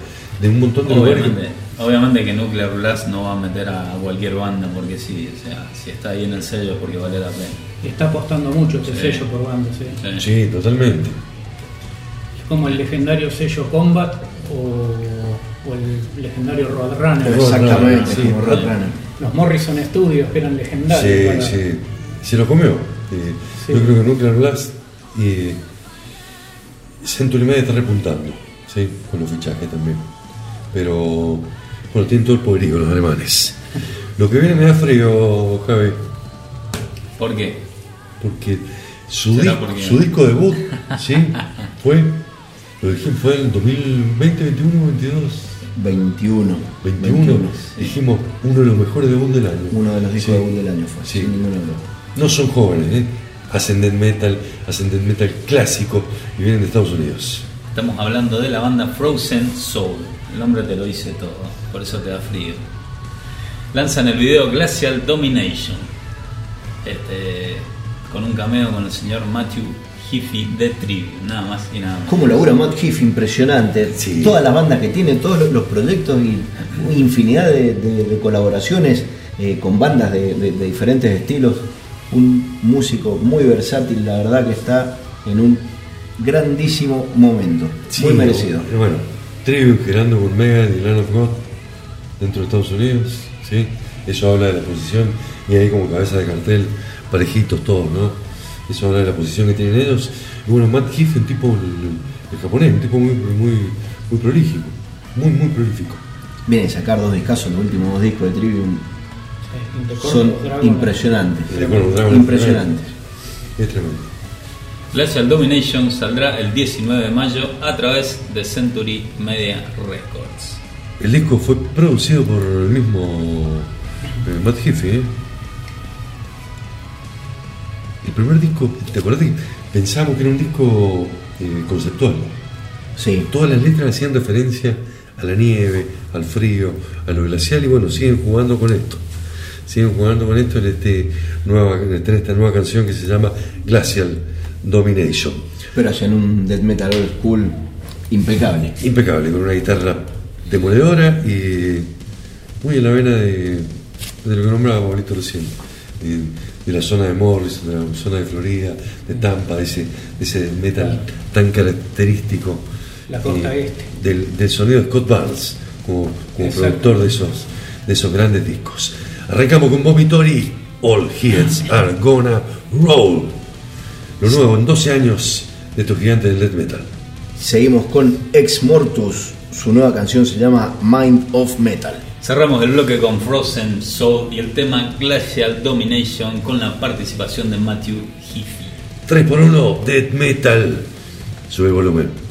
de un montón de lugares. Obviamente, obviamente que Nuclear Blast no va a meter a cualquier banda porque sí, o sea, si está ahí en el sello es porque vale la pena. Está apostando mucho este Sí. sello por banda, sí. Sí. Sí, totalmente. Es como el legendario sello Combat o, o el legendario Roadrunner. Exactamente, Sí, como Roadrunner. Los Morrison Studios que eran legendarios. Sí, para- sí. Se lo comió. Eh, Sí. Yo creo que Nuclear Blast y Century Media está repuntando, ¿sí? con los fichajes también. Pero, bueno, tienen todo el poderío los alemanes. Lo que viene me da frío, Javi, ¿Por qué? porque su, ¿Será dis- porque- su disco debut, ¿sí? Fue, lo dijimos, fue en 2020, 21, 22, 21. 21. sí. Dijimos, uno de los mejores debut del año. Uno de los discos Sí. de debut del año fue, Sí. sin ninguna duda. No son jóvenes, ¿eh? hacen death metal, hacen death metal clásico y vienen de Estados Unidos. Estamos hablando de la banda Frozen Soul. El nombre te lo dice todo, por eso te da frío. Lanzan el video Glacial Domination. Este, con un cameo con el señor Matthew Heafy de Trivium, nada más y nada menos. Cómo labura Matt Heath, impresionante. Sí. Todas las bandas que tiene, todos los- proyectos y una infinidad de, de- de colaboraciones eh, con bandas de, de- de diferentes estilos. Un músico muy versátil, la verdad que está en un grandísimo momento. muy Sí, merecido. eh, Bueno, Trivium girando con Megan y Land of God dentro de Estados Unidos, ¿sí? Eso habla de la posición y ahí como cabeza de cartel, parejitos todos, ¿no? Eso habla de la posición que tienen ellos. Y bueno, Matt Heath, un tipo, el, el japonés, un tipo muy, muy, muy prolífico, muy, muy prolífico. Viene a sacar dos discos, los últimos dos discos de Trivium Sí, son Dragon. impresionantes. Y de acuerdo, Dragon Impresionantes. Es tremendo. Glacial Domination saldrá el 19 de mayo a través de Century Media Records. El disco fue producido por el mismo eh, Matt Heafy, ¿eh? El primer disco, ¿te que pensábamos que era un disco eh, conceptual? Sí. Todas las letras hacían referencia a la nieve, al frío, a lo glacial y bueno, siguen jugando con esto. Siguen jugando con esto en, este nueva, en esta nueva canción que se llama Glacial Domination. Pero hacen un death metal old school impecable. Impecable, con una guitarra demoledora y muy en la vena de, de lo que nombraba Pablito recién, de, la zona de Morris, de la zona de Florida, de Tampa, de ese, de ese metal tan característico. La costa eh, este. Del, del sonido de Scott Barnes, como, productor de esos, de esos grandes discos. Arrancamos con Vomitory, All Heads Are Gonna Roll. Lo nuevo en 12 años de estos gigantes del death metal. Seguimos con Ex Mortus. Su nueva canción se llama Mind of Metal. Cerramos el bloque con Frozen Soul y el tema Glacial Domination con la participación de Matthew Heafy. 3 por 1 Death Metal. Sube el volumen.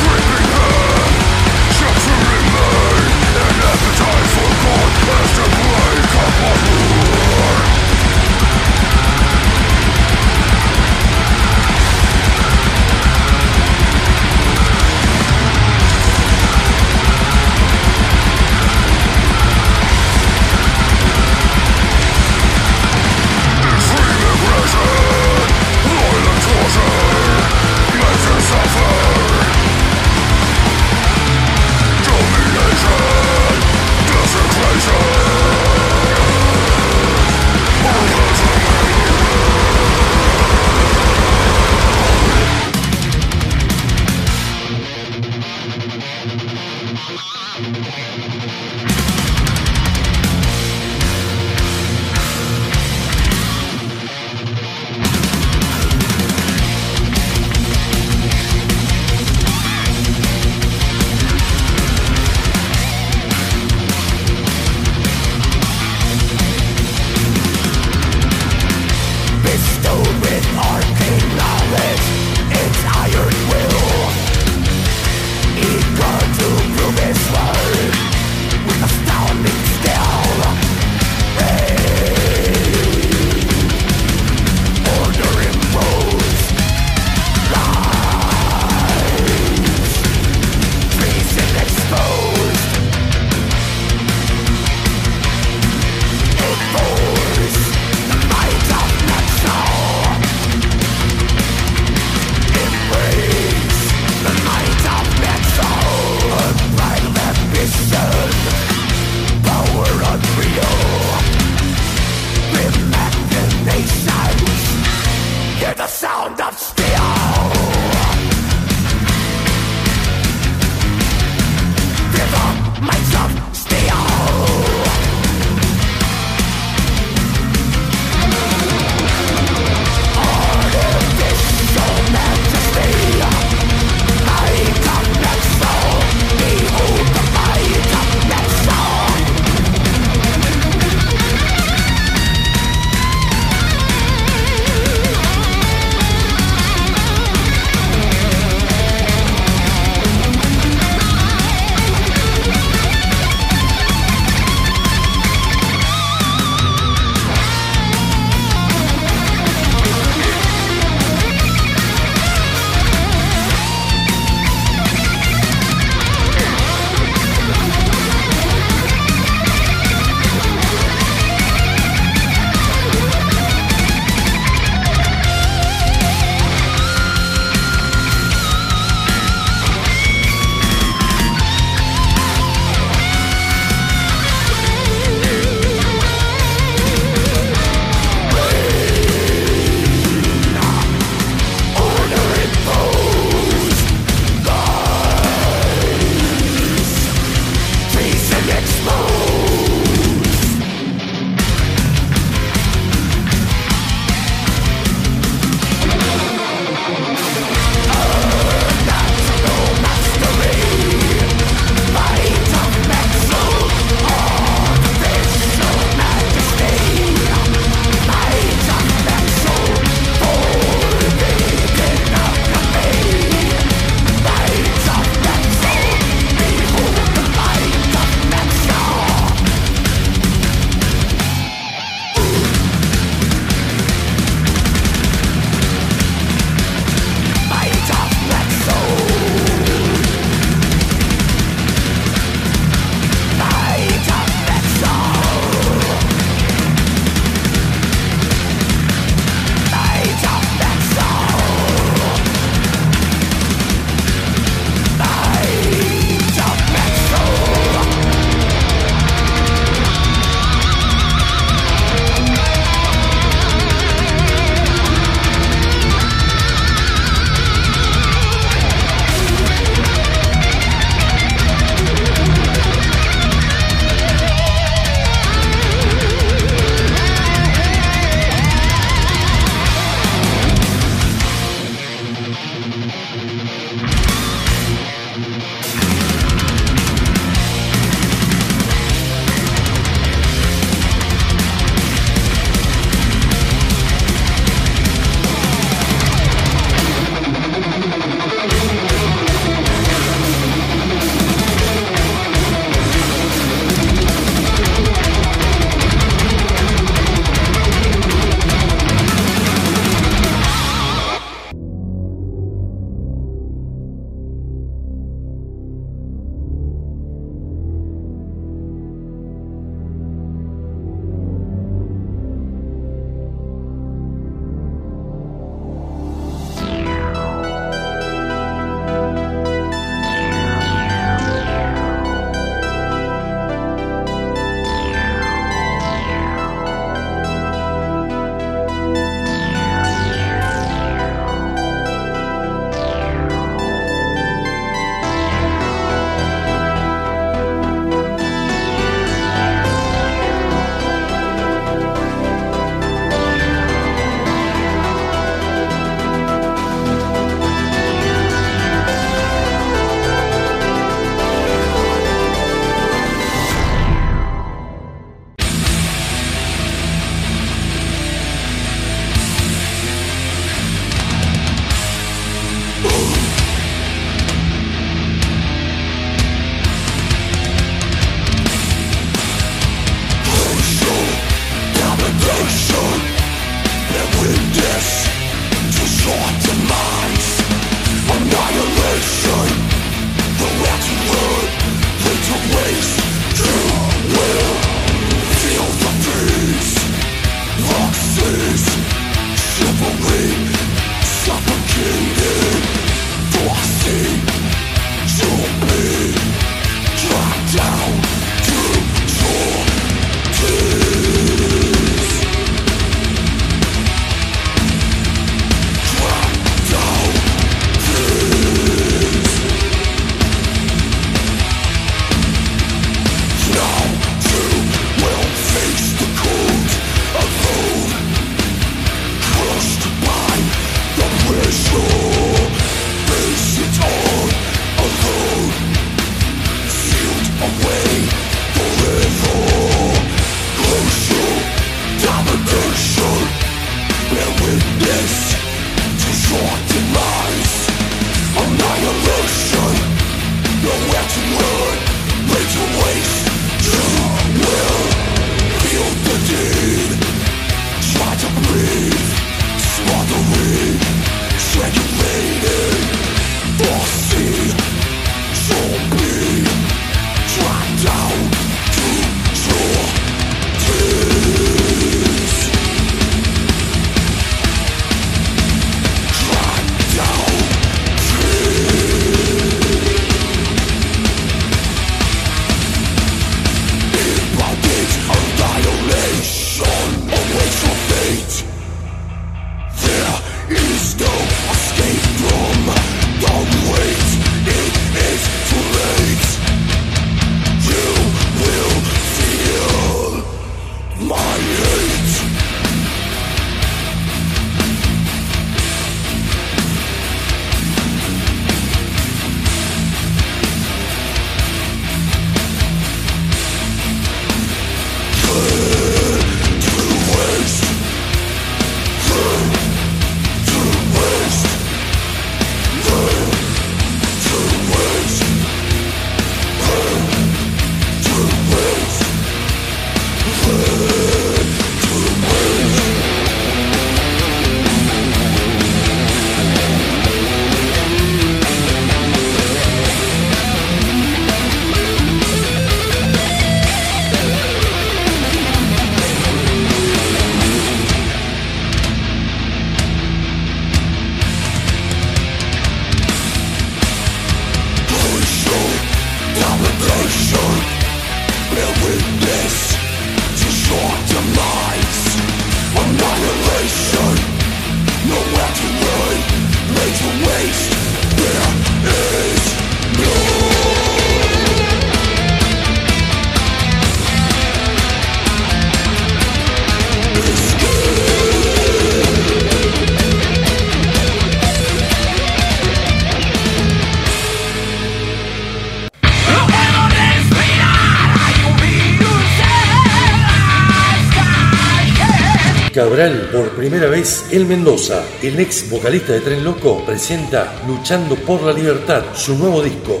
El Mendoza, el ex vocalista de Tren Loco, presenta Luchando por la Libertad, su nuevo disco.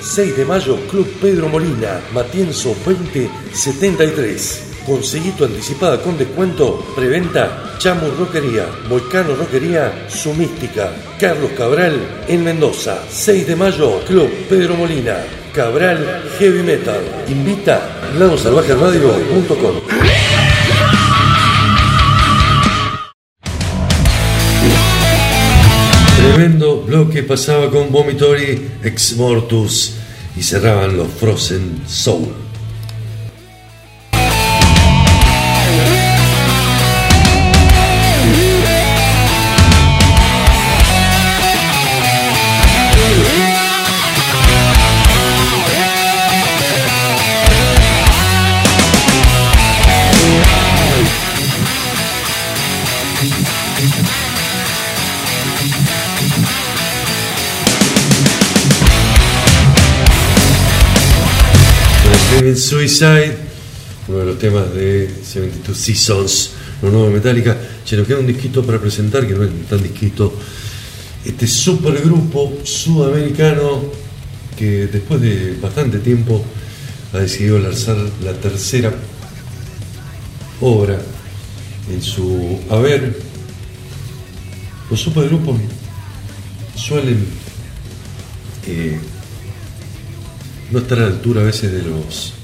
6 de mayo, Club Pedro Molina, Matienzo 2073. Conseguí tu anticipada con descuento, preventa, Chamu Roquería, Volcano Roquería, Su Mística, Carlos Cabral, en Mendoza. 6 de mayo, Club Pedro Molina, Cabral Heavy Metal. Invita ladosalvajeradio.com. Tremendo bloque pasaba con Vomitory Ex Mortus y cerraban los Frozen Soul. Suicide, uno de los temas de 72 Seasons, lo nuevo Metallica. Se nos queda un disquito para presentar, que no es tan disquito. Este supergrupo sudamericano que después de bastante tiempo ha decidido lanzar la tercera obra en su haber. Los supergrupos suelen eh, no estar a la altura a veces de los,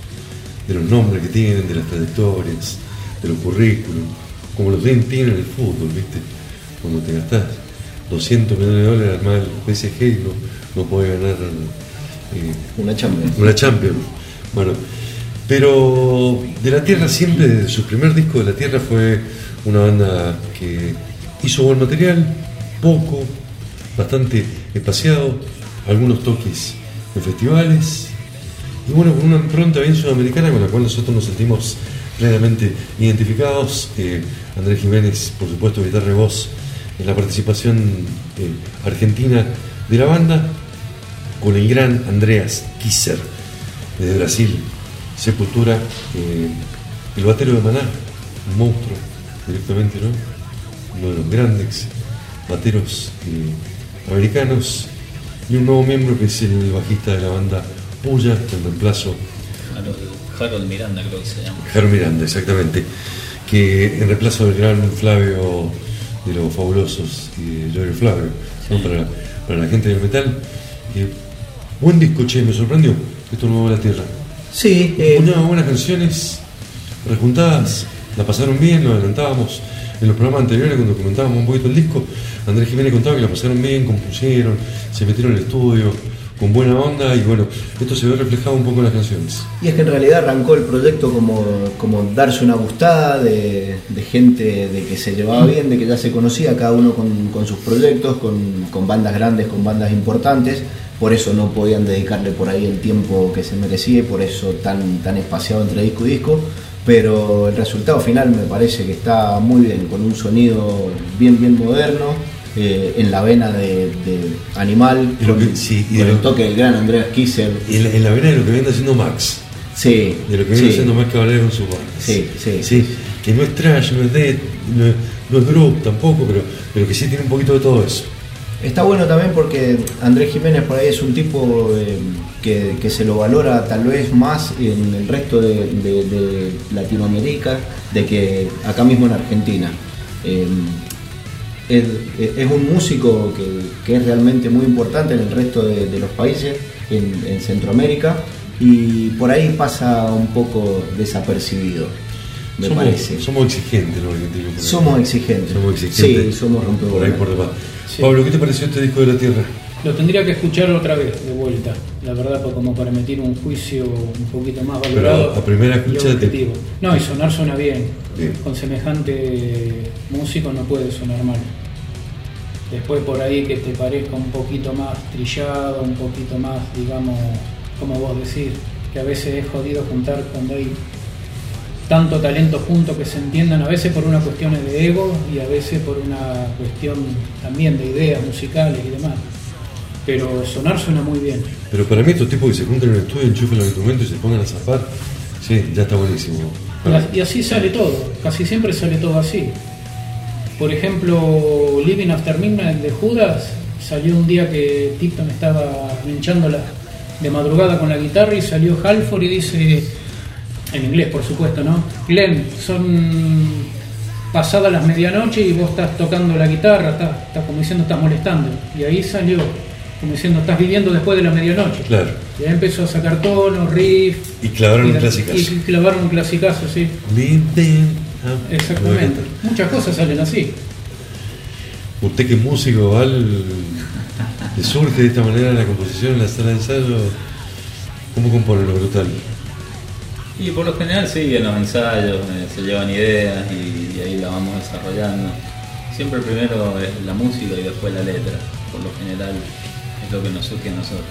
de los nombres que tienen, de las trayectorias, de los currículum, como los tienen en el fútbol, ¿viste? Cuando te gastás 200 millones de dólares armar el PSG y no, no podés ganar eh, Una Champions. una Champions. Bueno, pero de la Tierra siempre, desde su primer disco de la Tierra fue una banda que hizo buen material, poco, bastante espaciado, algunos toques en festivales, y bueno, con una impronta bien sudamericana con la cual nosotros nos sentimos plenamente identificados. Eh, Andrés Jiménez, por supuesto, guitarra y voz en la participación eh, argentina de la banda, con el gran Andreas Kisser, desde Brasil, Sepultura, eh, el batero de Maná, un monstruo directamente, ¿no? Uno de los grandes bateros eh, americanos, y un nuevo miembro que es el bajista de la banda Puya, en reemplazo Harold, Harold Miranda creo que se llama. Jaro Miranda, exactamente, que en reemplazo del gran Flavio de los fabulosos y Llorio Flavio, ¿no? para, para la gente del metal. Eh, buen disco, che, me sorprendió esto nuevo de la tierra. Sí, eh, Unas buenas canciones rejuntadas, la pasaron bien, lo adelantábamos en los programas anteriores cuando comentábamos un poquito el disco. Andrés Jiménez contaba que la pasaron bien, compusieron, se metieron en el estudio, con buena onda y bueno, esto se ve reflejado un poco en las canciones. Y es que en realidad arrancó el proyecto como, como darse una gustada de, gente de que se llevaba bien, de que ya se conocía, cada uno con, con sus proyectos, con, con bandas grandes, con bandas importantes, por eso no podían dedicarle por ahí el tiempo que se merecía y por eso tan, tan espaciado entre disco y disco. Pero el resultado final me parece que está muy bien, con un sonido bien, bien moderno, eh, en la vena de, de Animal, lo con, que- sí, y con de el lo- toque del gran Andreas Kisser. Y en la, en la vena de lo que viene haciendo Max, Sí, de lo que viene sí. haciendo Max Caballero con sus bandas. Sí, sí, que no es trash, no es death, no es, no es group tampoco, pero, pero que sí tiene un poquito de todo eso. Está bueno también porque Andrés Jiménez por ahí es un tipo eh, que, que se lo valora tal vez más en el resto de, de- de Latinoamérica de que acá mismo en Argentina. Eh, es, es un músico que, que es realmente muy importante en el resto de, de los países, en, en Centroamérica, y por ahí pasa un poco desapercibido, me somos, parece. Somos exigentes los argentinos. Somos exigentes. Somos exigentes. Sí, somos Por ahí rompebolas. por demás. Sí. Pablo, ¿qué te pareció este disco de la Tierra? Lo tendría que escuchar otra vez, de vuelta. La verdad, pues, como para emitir un juicio un poquito más Pero valorado. a primera y escucha te- objetivo. No, y sonar suena bien. Bien. Con semejante músico no puede sonar mal. Después por ahí que te parezca un poquito más trillado, un poquito más, digamos, como vos decís, que a veces es jodido juntar cuando hay tanto talento junto que se entiendan, a veces por una cuestión de ego y a veces por una cuestión también de ideas musicales y demás. Pero sonar suena muy bien. Pero para mí estos tipos que se juntan en el estudio, enchufen los instrumentos y se pongan a zapar, sí, ya está buenísimo. Y así sale todo, casi siempre sale todo así. Por ejemplo, Living After Midnight de Judas salió un día que Tipton estaba hinchándola de madrugada con la guitarra y salió Halford y dice, en inglés por supuesto, ¿no? Glenn, son pasadas las medianoche y vos estás tocando la guitarra, estás, estás como diciendo, estás molestando. Y ahí salió, como diciendo, estás viviendo después de la medianoche. Claro. Y ahí empezó a sacar tonos, riff. Y clavaron un la- clasicazo. Y clavaron un clasicazo, sí. Living Exactamente. Muchas cosas salen así. Usted que es músico, Val, le surge de esta manera la composición en la sala de ensayo. ¿Cómo compone lo brutal? Y por lo general sí, en los ensayos eh, se llevan ideas y, y ahí la vamos desarrollando. Siempre primero es la música y después la letra. Por lo general es lo que nos surge a nosotros.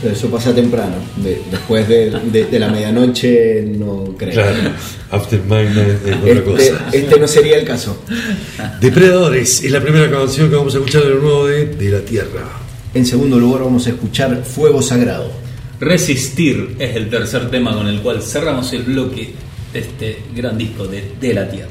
Pero eso pasa temprano. De- después de, de- de la medianoche no creo. Claro, After Midnight es otra Este, cosa. este no sería el caso. Depredadores es la primera canción que vamos a escuchar de lo nuevo de, de la Tierra. En segundo lugar vamos a escuchar Fuego Sagrado. Resistir es el tercer tema con el cual cerramos el bloque de este gran disco de De la Tierra.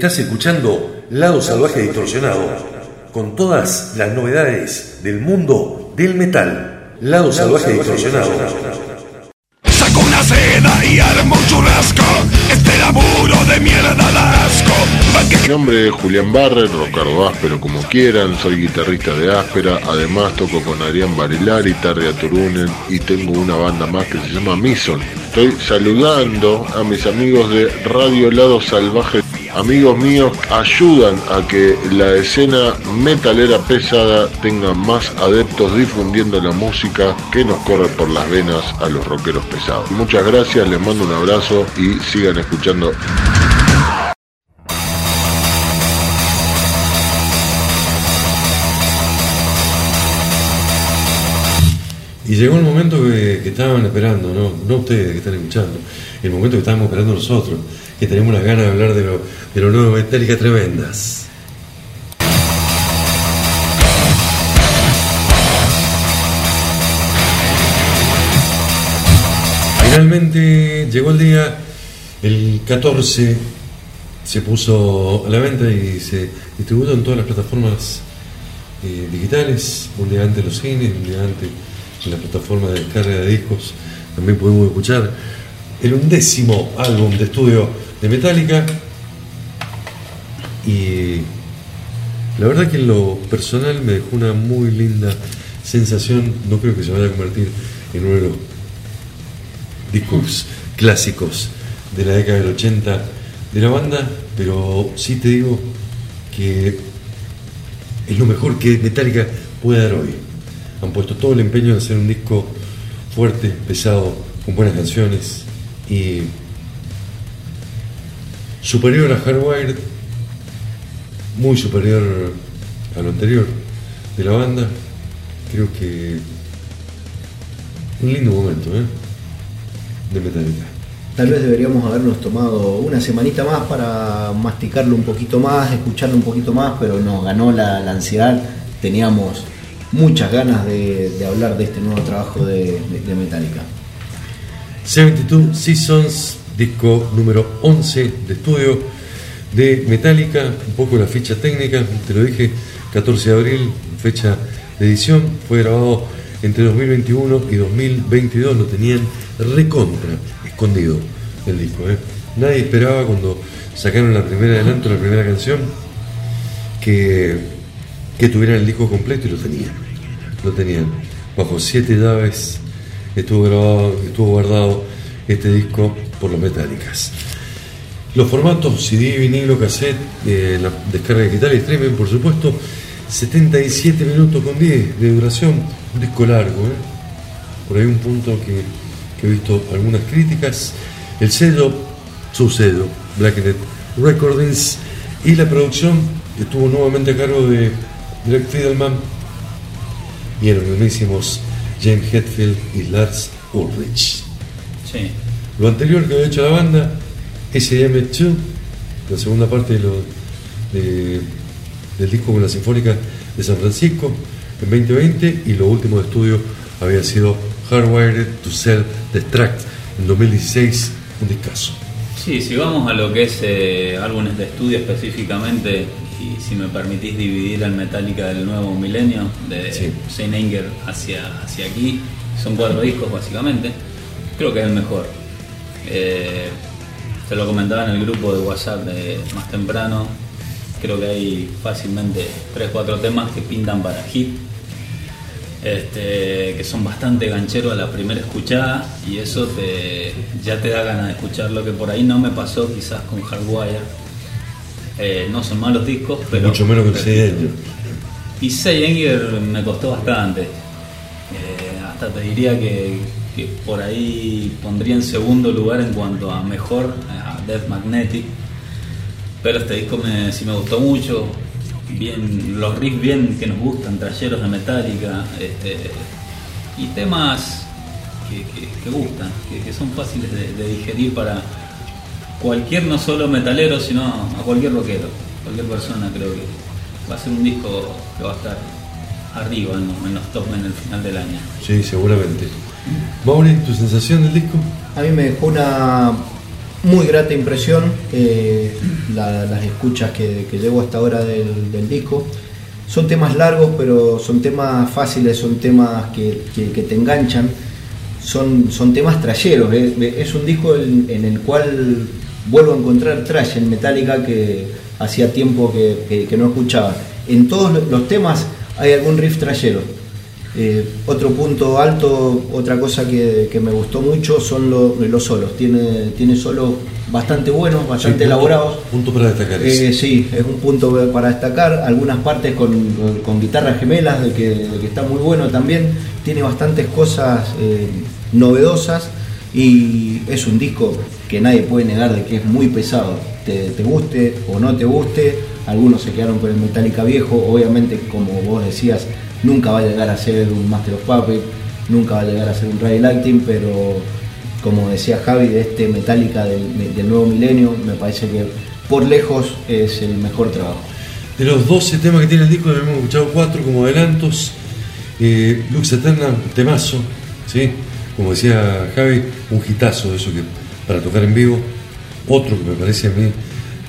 Estás escuchando Lado Salvaje Distorsionado, con todas las novedades del mundo del metal. Lado Salvaje Distorsionado. Saco una seda y armo un churrasco. Este laburo de mierda da asco. Mi nombre es Julián Barrer, Rocardo Áspero como quieran, soy guitarrista de Áspera, además toco con Arián Barilari, Tarria Turunen y tengo una banda más que se llama Mison. Estoy saludando a mis amigos de Radio Lado Salvaje. Amigos míos, ayudan a que la escena metalera pesada tenga más adeptos difundiendo la música que nos corre por las venas a los rockeros pesados. Muchas gracias, les mando un abrazo y sigan escuchando Y llegó el momento que, que estaban esperando, ¿no? no ustedes que están escuchando, el momento que estábamos esperando nosotros, que tenemos las ganas de hablar de lo, de lo nuevo Metallica tremendas. Finalmente llegó el día, el 14 se puso a la venta y se distribuyó en todas las plataformas eh, digitales, un día antes los cines, un día antes en la plataforma de descarga de discos, también pudimos escuchar el undécimo álbum de estudio de Metallica y la verdad que en lo personal me dejó una muy linda sensación, no creo que se vaya a convertir en uno de los discos clásicos de la década del 80 de la banda, pero sí te digo que es lo mejor que Metallica puede dar hoy. Han puesto todo el empeño en hacer un disco fuerte, pesado, con buenas canciones y superior a Hardwired, muy superior a lo anterior de la banda. Creo que un lindo momento ¿eh? de Metallica. Tal vez deberíamos habernos tomado una semanita más para masticarlo un poquito más, escucharlo un poquito más, pero nos ganó la, la ansiedad. Teníamos muchas ganas de, de hablar de este nuevo trabajo de, de- de Metallica. 72 Seasons, disco número 11 de estudio de Metallica, un poco la ficha técnica, te lo dije, 14 de abril, fecha de edición, fue grabado entre 2021 y 2022, lo tenían recontra escondido el disco. ¿eh? Nadie esperaba cuando sacaron la primera adelanto, la primera canción, que, que tuvieran el disco completo y lo tenían. Lo tenían. Bajo siete llaves estuvo grabado, estuvo guardado este disco por los Metallicas. Los formatos CD, vinilo, cassette, eh, la descarga digital y streaming, por supuesto, 77 minutos con 10 de duración, un disco largo, ¿eh? por ahí un punto que, he visto algunas críticas. El sello, su sello, Blacknet Recordings, y la producción estuvo nuevamente a cargo de Greg Fidelman y eran mismísimos James Hetfield y Lars Ulrich. Sí. Lo anterior que había hecho la banda, SM2, la segunda parte de lo- de- del disco con la Sinfónica de San Francisco en 2020 y lo último de estudio había sido Hardwired to Self Destruct en 2016, un discazo. Sí, si vamos a lo que es eh, álbumes de estudio específicamente, y si me permitís dividir al Metallica del nuevo milenio, de Sí. Saint Anger hacia, hacia aquí, son cuatro discos básicamente, creo que es el mejor. Eh, se lo comentaba en el grupo de WhatsApp de más temprano, creo que hay fácilmente 3-4 temas que pintan para hit, este, que son bastante gancheros a la primera escuchada y eso te, ya te da ganas de escucharlo, que por ahí no me pasó quizás con Hardwire. Eh, no son malos discos, pero... Mucho menos que el CD. y Seyenger me costó bastante. Eh, hasta te diría que, por ahí pondría en segundo lugar en cuanto a mejor a Death Magnetic. Pero este disco me, sí me gustó mucho. Bien, los riffs bien que nos gustan, trayeros de Metallica. Este, y temas que, gustan, que, son fáciles de, de digerir para cualquier, no solo metalero, sino a cualquier rockero. Cualquier persona creo que va a ser un disco que va a estar arriba en, los- en los top en el final del año. Sí, seguramente. Mauri, ¿tu sensación del disco? A mí me dejó una muy grata impresión eh, la- las escuchas que, llevo hasta ahora del, del disco. Son temas largos, pero son temas fáciles, son temas que, te enganchan, son, son temas trayeros. eh. Es un disco en, el cual vuelvo a encontrar trash en Metallica que hacía tiempo que no escuchaba. En todos los temas hay algún riff trayero. Eh, otro punto alto, otra cosa que, que me gustó mucho son lo- los solos. Tiene, tiene solos bastante buenos, bastante Sí, punto- elaborados. Punto para destacar. Eh, sí, es un punto para destacar. Algunas partes con, con guitarras gemelas, de que, de que está muy bueno también. Tiene bastantes cosas eh, novedosas y es un disco que nadie puede negar de que es muy pesado. Te, te guste o no te guste, algunos se quedaron con el Metallica viejo. Obviamente, como vos decías, nunca va a llegar a ser un Master of Puppets, nunca va a llegar a ser un Ray Lighting, pero como decía Javi, de este Metallica del, de- del nuevo milenio, me parece que por lejos es el mejor trabajo. De los 12 temas que tiene el disco, hemos escuchado 4 como adelantos. Eh, Lux Eterna, temazo, ¿sí? Como decía Javi, un hitazo de eso que para tocar en vivo. Otro que me parece a mí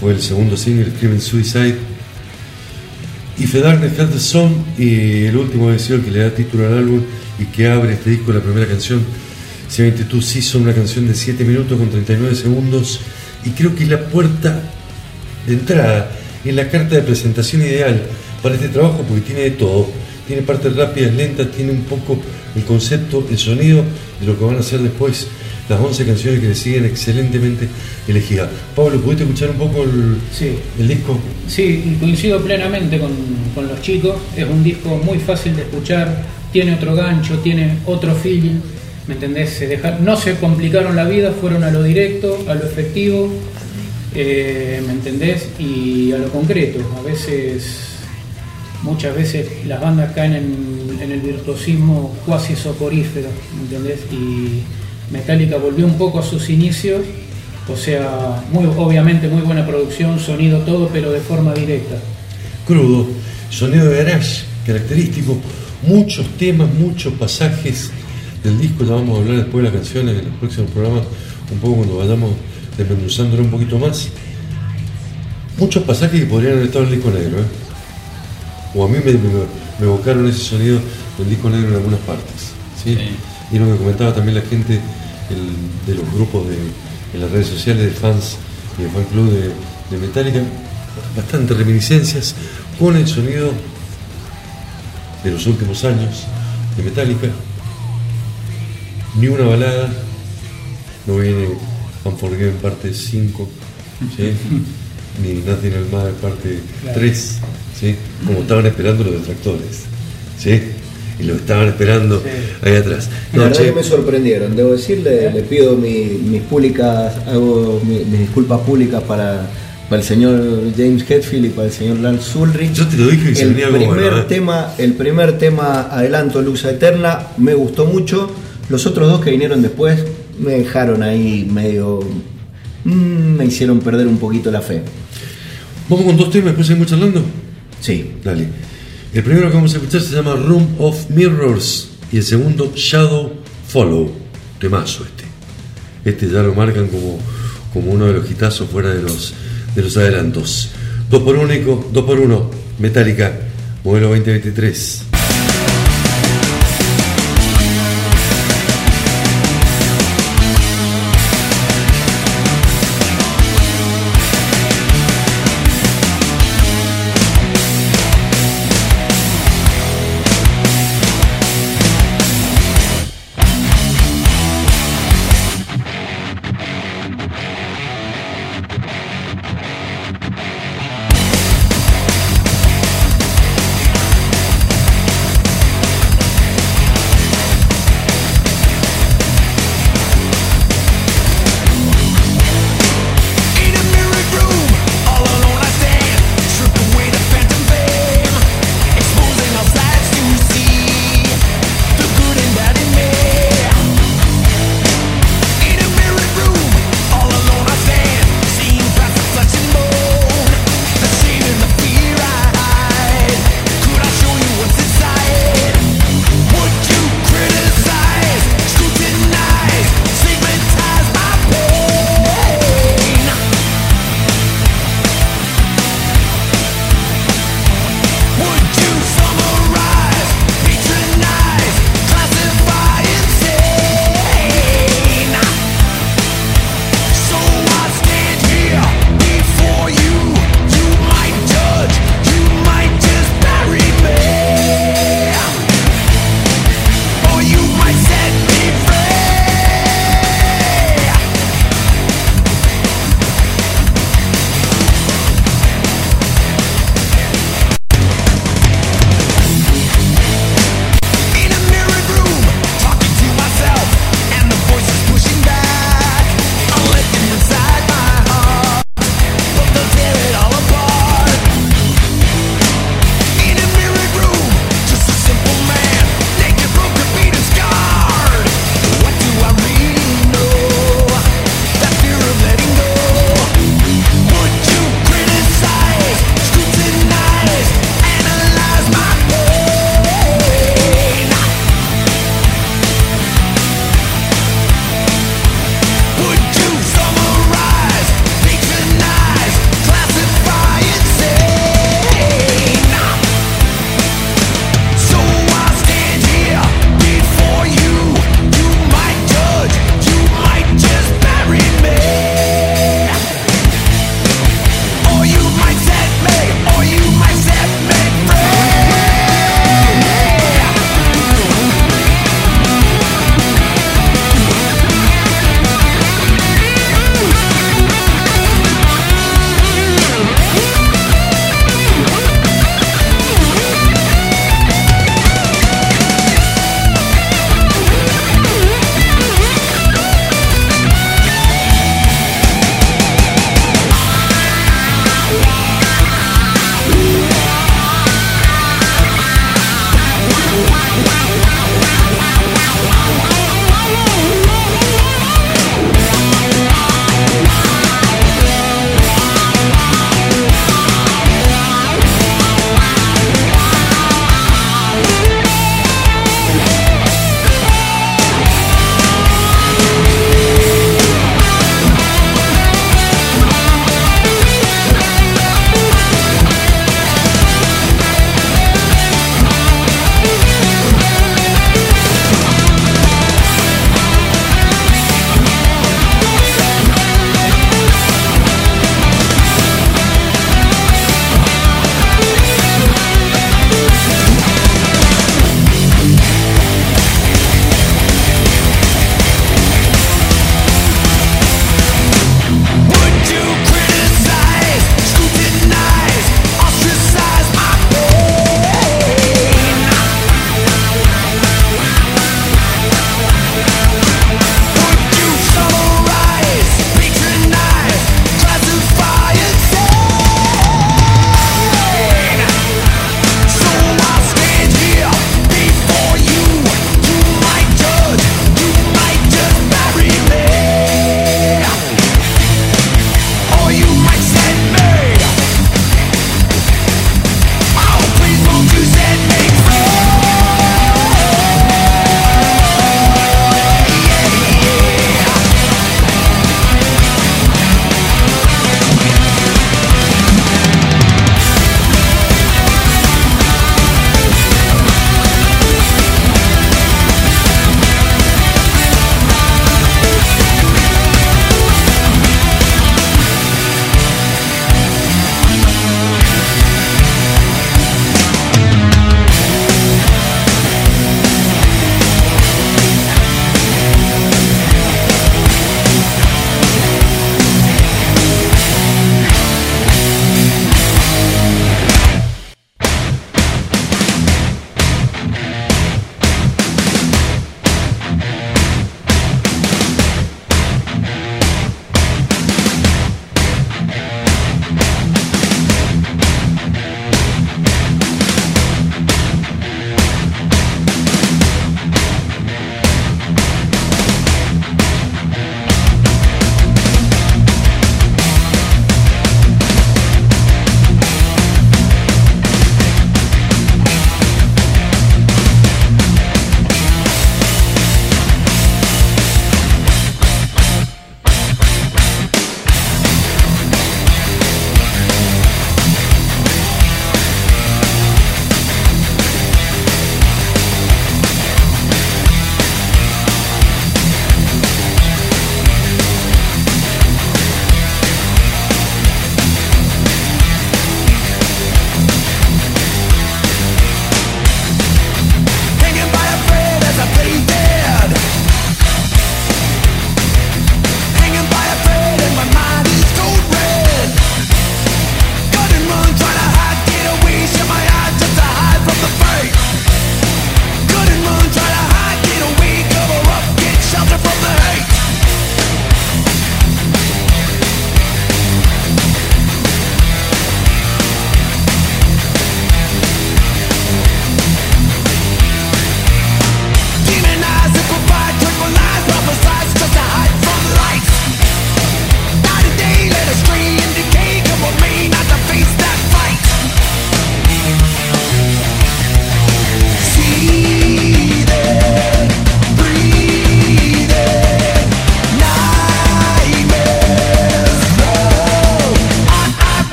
fue el segundo single, Screaming Suicide. Y the Song, y el último el que le da título al álbum y que abre este disco, la primera canción, se llama Two Season, una canción de 7 minutos con 39 segundos. Y creo que es la puerta de entrada, es la carta de presentación ideal para este trabajo porque tiene de todo. Tiene partes rápidas, lentas, tiene un poco el concepto, el sonido de lo que van a hacer después las 11 canciones que le siguen excelentemente elegidas. Pablo, ¿pudiste escuchar un poco el, el disco? Sí, coincido plenamente con, con los chicos. Es un disco muy fácil de escuchar, tiene otro gancho, tiene otro feeling. ¿Me entendés? Se no se complicaron la vida, fueron a lo directo, a lo efectivo, eh, ¿me entendés? Y a lo concreto. A veces, muchas veces las bandas caen en, en el virtuosismo cuasi soporífero, ¿me entendés? Y Metallica volvió un poco a sus inicios, o sea, muy, obviamente muy buena producción, sonido, todo, pero de forma directa. Crudo, sonido de garage, característico, muchos temas, muchos pasajes del disco, ya vamos a hablar después de las canciones en el próximo programa, un poco cuando vayamos desmenuzándolo un poquito más. Muchos pasajes que podrían haber estado en el disco negro, ¿eh? o a mí me, me- me evocaron ese sonido del disco negro en algunas partes. ¿sí? Y lo que comentaba también la gente el- de los grupos de, en las redes sociales de fans y de fan club de, de Metallica, bastantes reminiscencias con el sonido de los últimos años de Metallica. Ni una balada, no viene Unforgiven parte 5, ¿sí? ni Nothing Matters parte Claro. 3, ¿sí? como estaban esperando los detractores. ¿sí? Y lo estaban esperando ahí atrás. La No, verdad che, que me sorprendieron, debo decirle, le pido mi- mis públicas, hago mi- mis disculpas públicas para, para el señor James Hetfield y para el señor Lance Ulrich. Yo te lo dije que se el venía primer bueno, ¿eh? tema, el primer tema adelanto Luz Eterna me gustó mucho. Los otros dos que vinieron después me dejaron ahí medio mm, me hicieron perder un poquito la fe. Vamos con dos temas, después seguimos charlando. Sí. Dale. El primero que vamos a escuchar se llama Room of Mirrors y el segundo Shadow Follow. Temazo este. Este ya lo marcan como, como uno de los hitazos fuera de los, de los adelantos. Dos por único, dos por uno. Metallica, modelo 2023.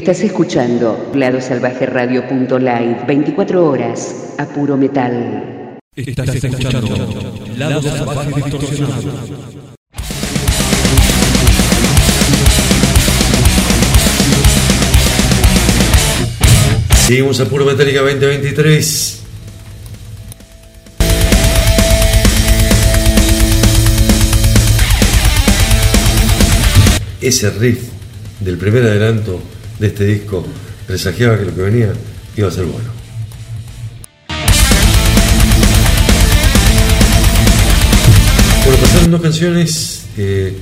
Estás escuchando ladosalvajeradio.live 24 horas a puro metal. Estás escuchando Lado Salvaje Distorsionado. Seguimos a Puro Metallica 2023. Ese riff del primer adelanto de este disco presagiaba que lo que venía iba a ser bueno. Bueno, pasaron dos canciones. eh,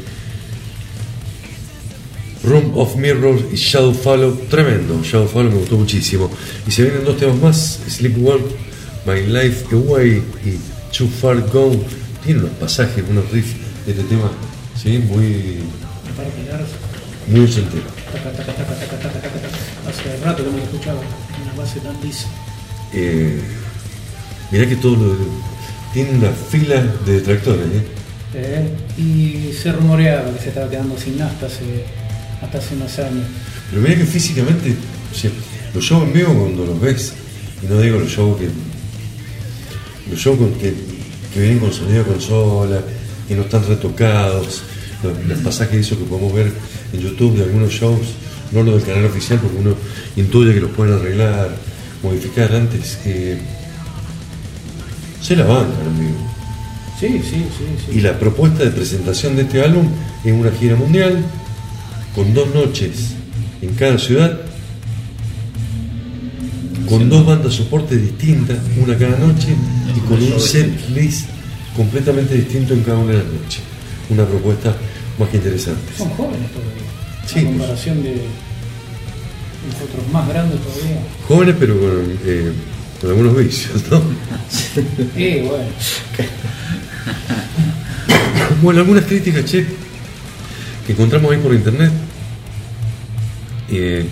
Room of Mirrors y Shadow Follow, tremendo. Shadow Follow me gustó muchísimo. Y se vienen dos temas más: Sleepwalk, My Life Away y Too Far Gone. Tiene unos pasajes, unos riffs de este tema, ¿sí? Muy, muy ochentero. Taca, taca, taca, taca, taca, taca, taca. Hace rato que no escuchaba. Una base tan lisa. Eh, mirá que todo lo. Tiene una fila de detractores, ¿eh? Eh, y se rumoreaba que se estaba quedando sin nafta hace, hasta hace unos años. Pero mirá que físicamente, o sea, los shows en vivo cuando los ves, y no digo los shows que. Los shows con- que, que vienen con sonido de consola, y no están retocados, los, los pasajes eso que podemos ver en YouTube de algunos shows, no los del canal oficial, porque uno intuye que los pueden arreglar, modificar antes. eh, se la bancan en vivo. Sí, sí, sí. sí. Y la propuesta de presentación de este álbum es una gira mundial con dos noches en cada ciudad, con dos bandas soporte distintas, una cada noche, y con un set list completamente distinto en cada una de las noches. Una propuesta más que interesante. Son jóvenes todavía. Sí, En pues. comparación de nosotros más grandes todavía. Jóvenes pero con, eh, con algunos vicios, ¿no? Eh, bueno. Bueno, algunas críticas, che, que encontramos ahí por internet. Eh,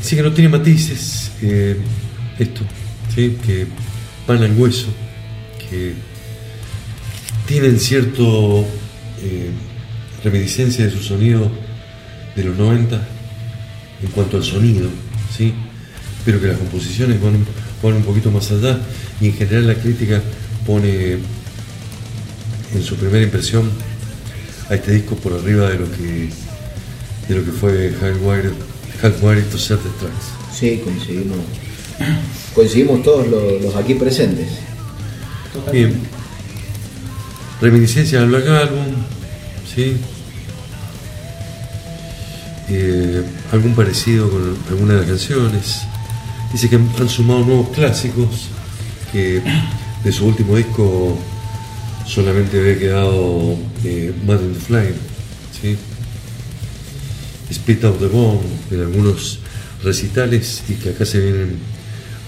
dice que no tiene matices, eh, esto, ¿sí? que van al hueso, que tienen cierto eh, reminiscencia de su sonido de los 90 en cuanto al sonido, ¿sí? pero que las composiciones van, un- van un poquito más allá y en general la crítica pone en su primera impresión a este disco por arriba de lo que de lo que fue Hardwired to Certain Tracks. Sí, coincidimos. Coincidimos todos los, los aquí presentes. Bien. Reminiscencias al Black Album, ¿sí? Eh, algún parecido con alguna de las canciones. Dice que han sumado nuevos clásicos, que de su último disco solamente había quedado eh, Mad in the Flame, ¿sí? Spit Out the Bone en algunos recitales y que acá se vienen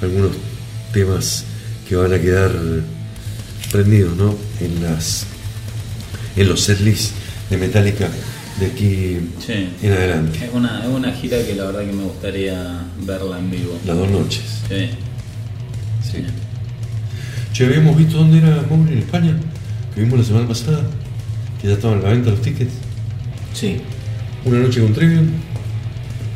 algunos temas que van a quedar prendidos ¿no? en las en los setlists de Metallica de aquí Sí. en adelante. Es una, es una gira que la verdad que me gustaría verla en vivo. Las dos noches. Sí. Sí. Che, habíamos visto dónde era Mobley en España, que vimos la semana pasada, que ya estaban a la venta los tickets. Sí. Una noche con Trivium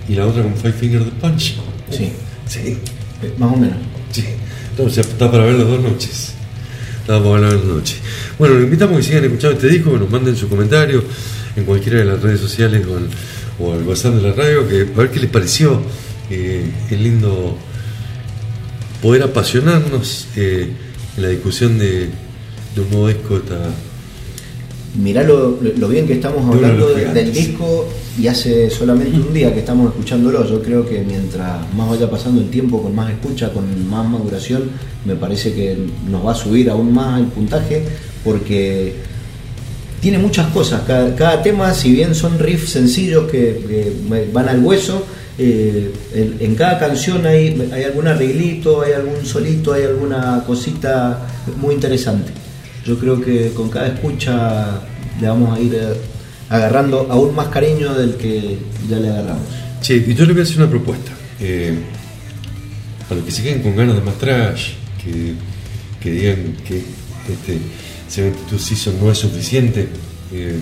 y la otra con Five Finger the Punch. Sí. Sí. Eh, Más o menos. Sí. Entonces está para ver las dos noches. Está para ver las dos noches. Bueno, los invitamos a que sigan escuchando este disco, que nos manden su comentario en cualquiera de las redes sociales o, al- o al WhatsApp de la radio, que a ver qué les pareció. Eh, es lindo poder apasionarnos eh, en la discusión de, de un nuevo disco. Esta, Mirá lo, lo bien que estamos de hablando de- del disco y hace solamente un día que estamos escuchándolo. Yo creo que mientras más vaya pasando el tiempo, con más escucha, con más maduración, me parece que nos va a subir aún más el puntaje porque tiene muchas cosas. Cada, tema, si bien son riffs sencillos que, van al hueso, eh, en, cada canción hay, hay algún arreglito, hay algún solito, hay alguna cosita muy interesante. Yo creo que con cada escucha le vamos a ir eh, agarrando aún más cariño del que ya le agarramos. Che, y yo le voy a hacer una propuesta. Eh, a los que se queden con ganas de más trash, que, que digan que este 72 Season no es suficiente, eh,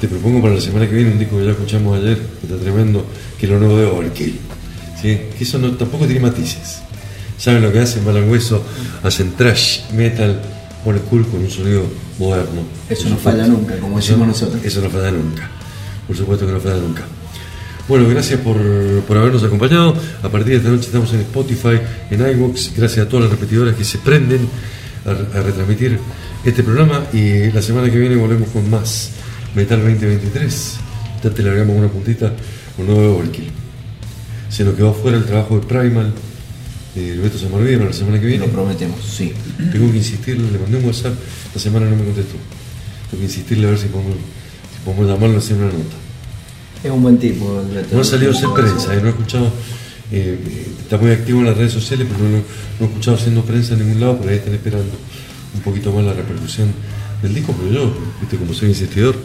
te propongo para la semana que viene un disco que ya escuchamos ayer, que está tremendo, que es lo nuevo de Overkill. ¿sí? Que eso no, tampoco tiene matices. Saben lo que hacen, Malan Hueso, hacen trash, metal, old school con un sonido moderno. Eso no falla nunca, como Eso- decimos nosotros. Eso no falla nunca. Por supuesto que no falla nunca. Bueno, gracias por, por habernos acompañado. A partir de esta noche estamos en Spotify, en iVoox. Gracias a todas las repetidoras que se prenden a, a retransmitir este programa. Y la semana que viene volvemos con más Metal 2023. Ya te largamos una puntita con nuevo Overkill. Se nos quedó afuera el trabajo de Primal. Beto se me olvida para la semana que viene. Lo prometemos, sí. Tengo que insistirle, le mandé un WhatsApp, la semana no me contestó. Tengo que insistirle a ver si podemos, si podemos llamarlo y hacer una nota. Es un buen tipo. No ha salido a hacer prensa, eh, no he escuchado, eh, eh, está muy activo en las redes sociales, pero no, no he escuchado haciendo prensa en ningún lado, por ahí están esperando un poquito más la repercusión del disco, pero yo, viste, como soy insistidor,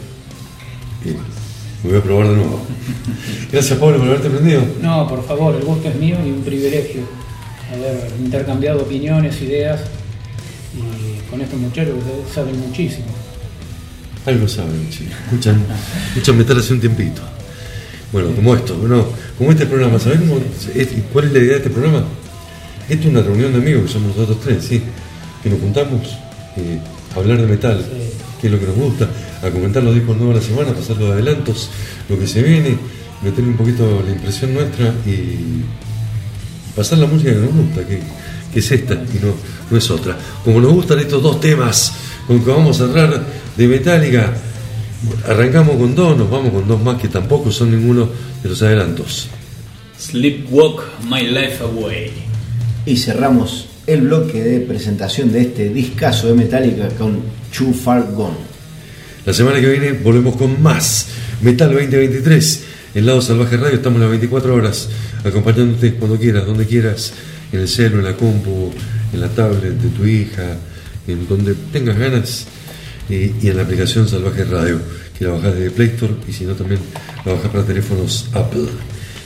eh, me voy a probar de nuevo. Gracias Pablo por haberte prendido. No, por favor, el gusto es mío y un privilegio haber intercambiado opiniones, ideas y con estos muchachos que saben muchísimo. Algo saben, sí. Escuchan, escuchan metal hace un tiempito. Bueno, como esto, bueno, como este programa, ¿sabés cómo es- cuál es la idea de este programa? Esto es una reunión de amigos, que somos nosotros tres, sí, que nos juntamos eh, a hablar de metal, que es lo que nos gusta, a comentar los discos nuevos de la semana, pasar los adelantos, lo que se viene, meterle un poquito la impresión nuestra y pasar la música que nos gusta, que, que es esta y no, no es otra. Como nos gustan estos dos temas con que vamos a cerrar de Metallica, arrancamos con dos, nos vamos con dos más que tampoco son ninguno de los adelantos. Sleepwalk My Life Away. Y cerramos el bloque de presentación de este discazo de Metallica con Too Far Gone. La semana que viene volvemos con más Metal 2023. En Lado Salvaje Radio estamos las 24 horas acompañándote cuando quieras, donde quieras, en el celo, en la compu, en la tablet de tu hija, en donde tengas ganas, eh, y en la aplicación Salvaje Radio, que la bajás desde Play Store y si no también la bajás para teléfonos Apple.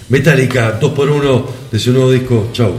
Metallica 2x1 de su nuevo disco. Chau.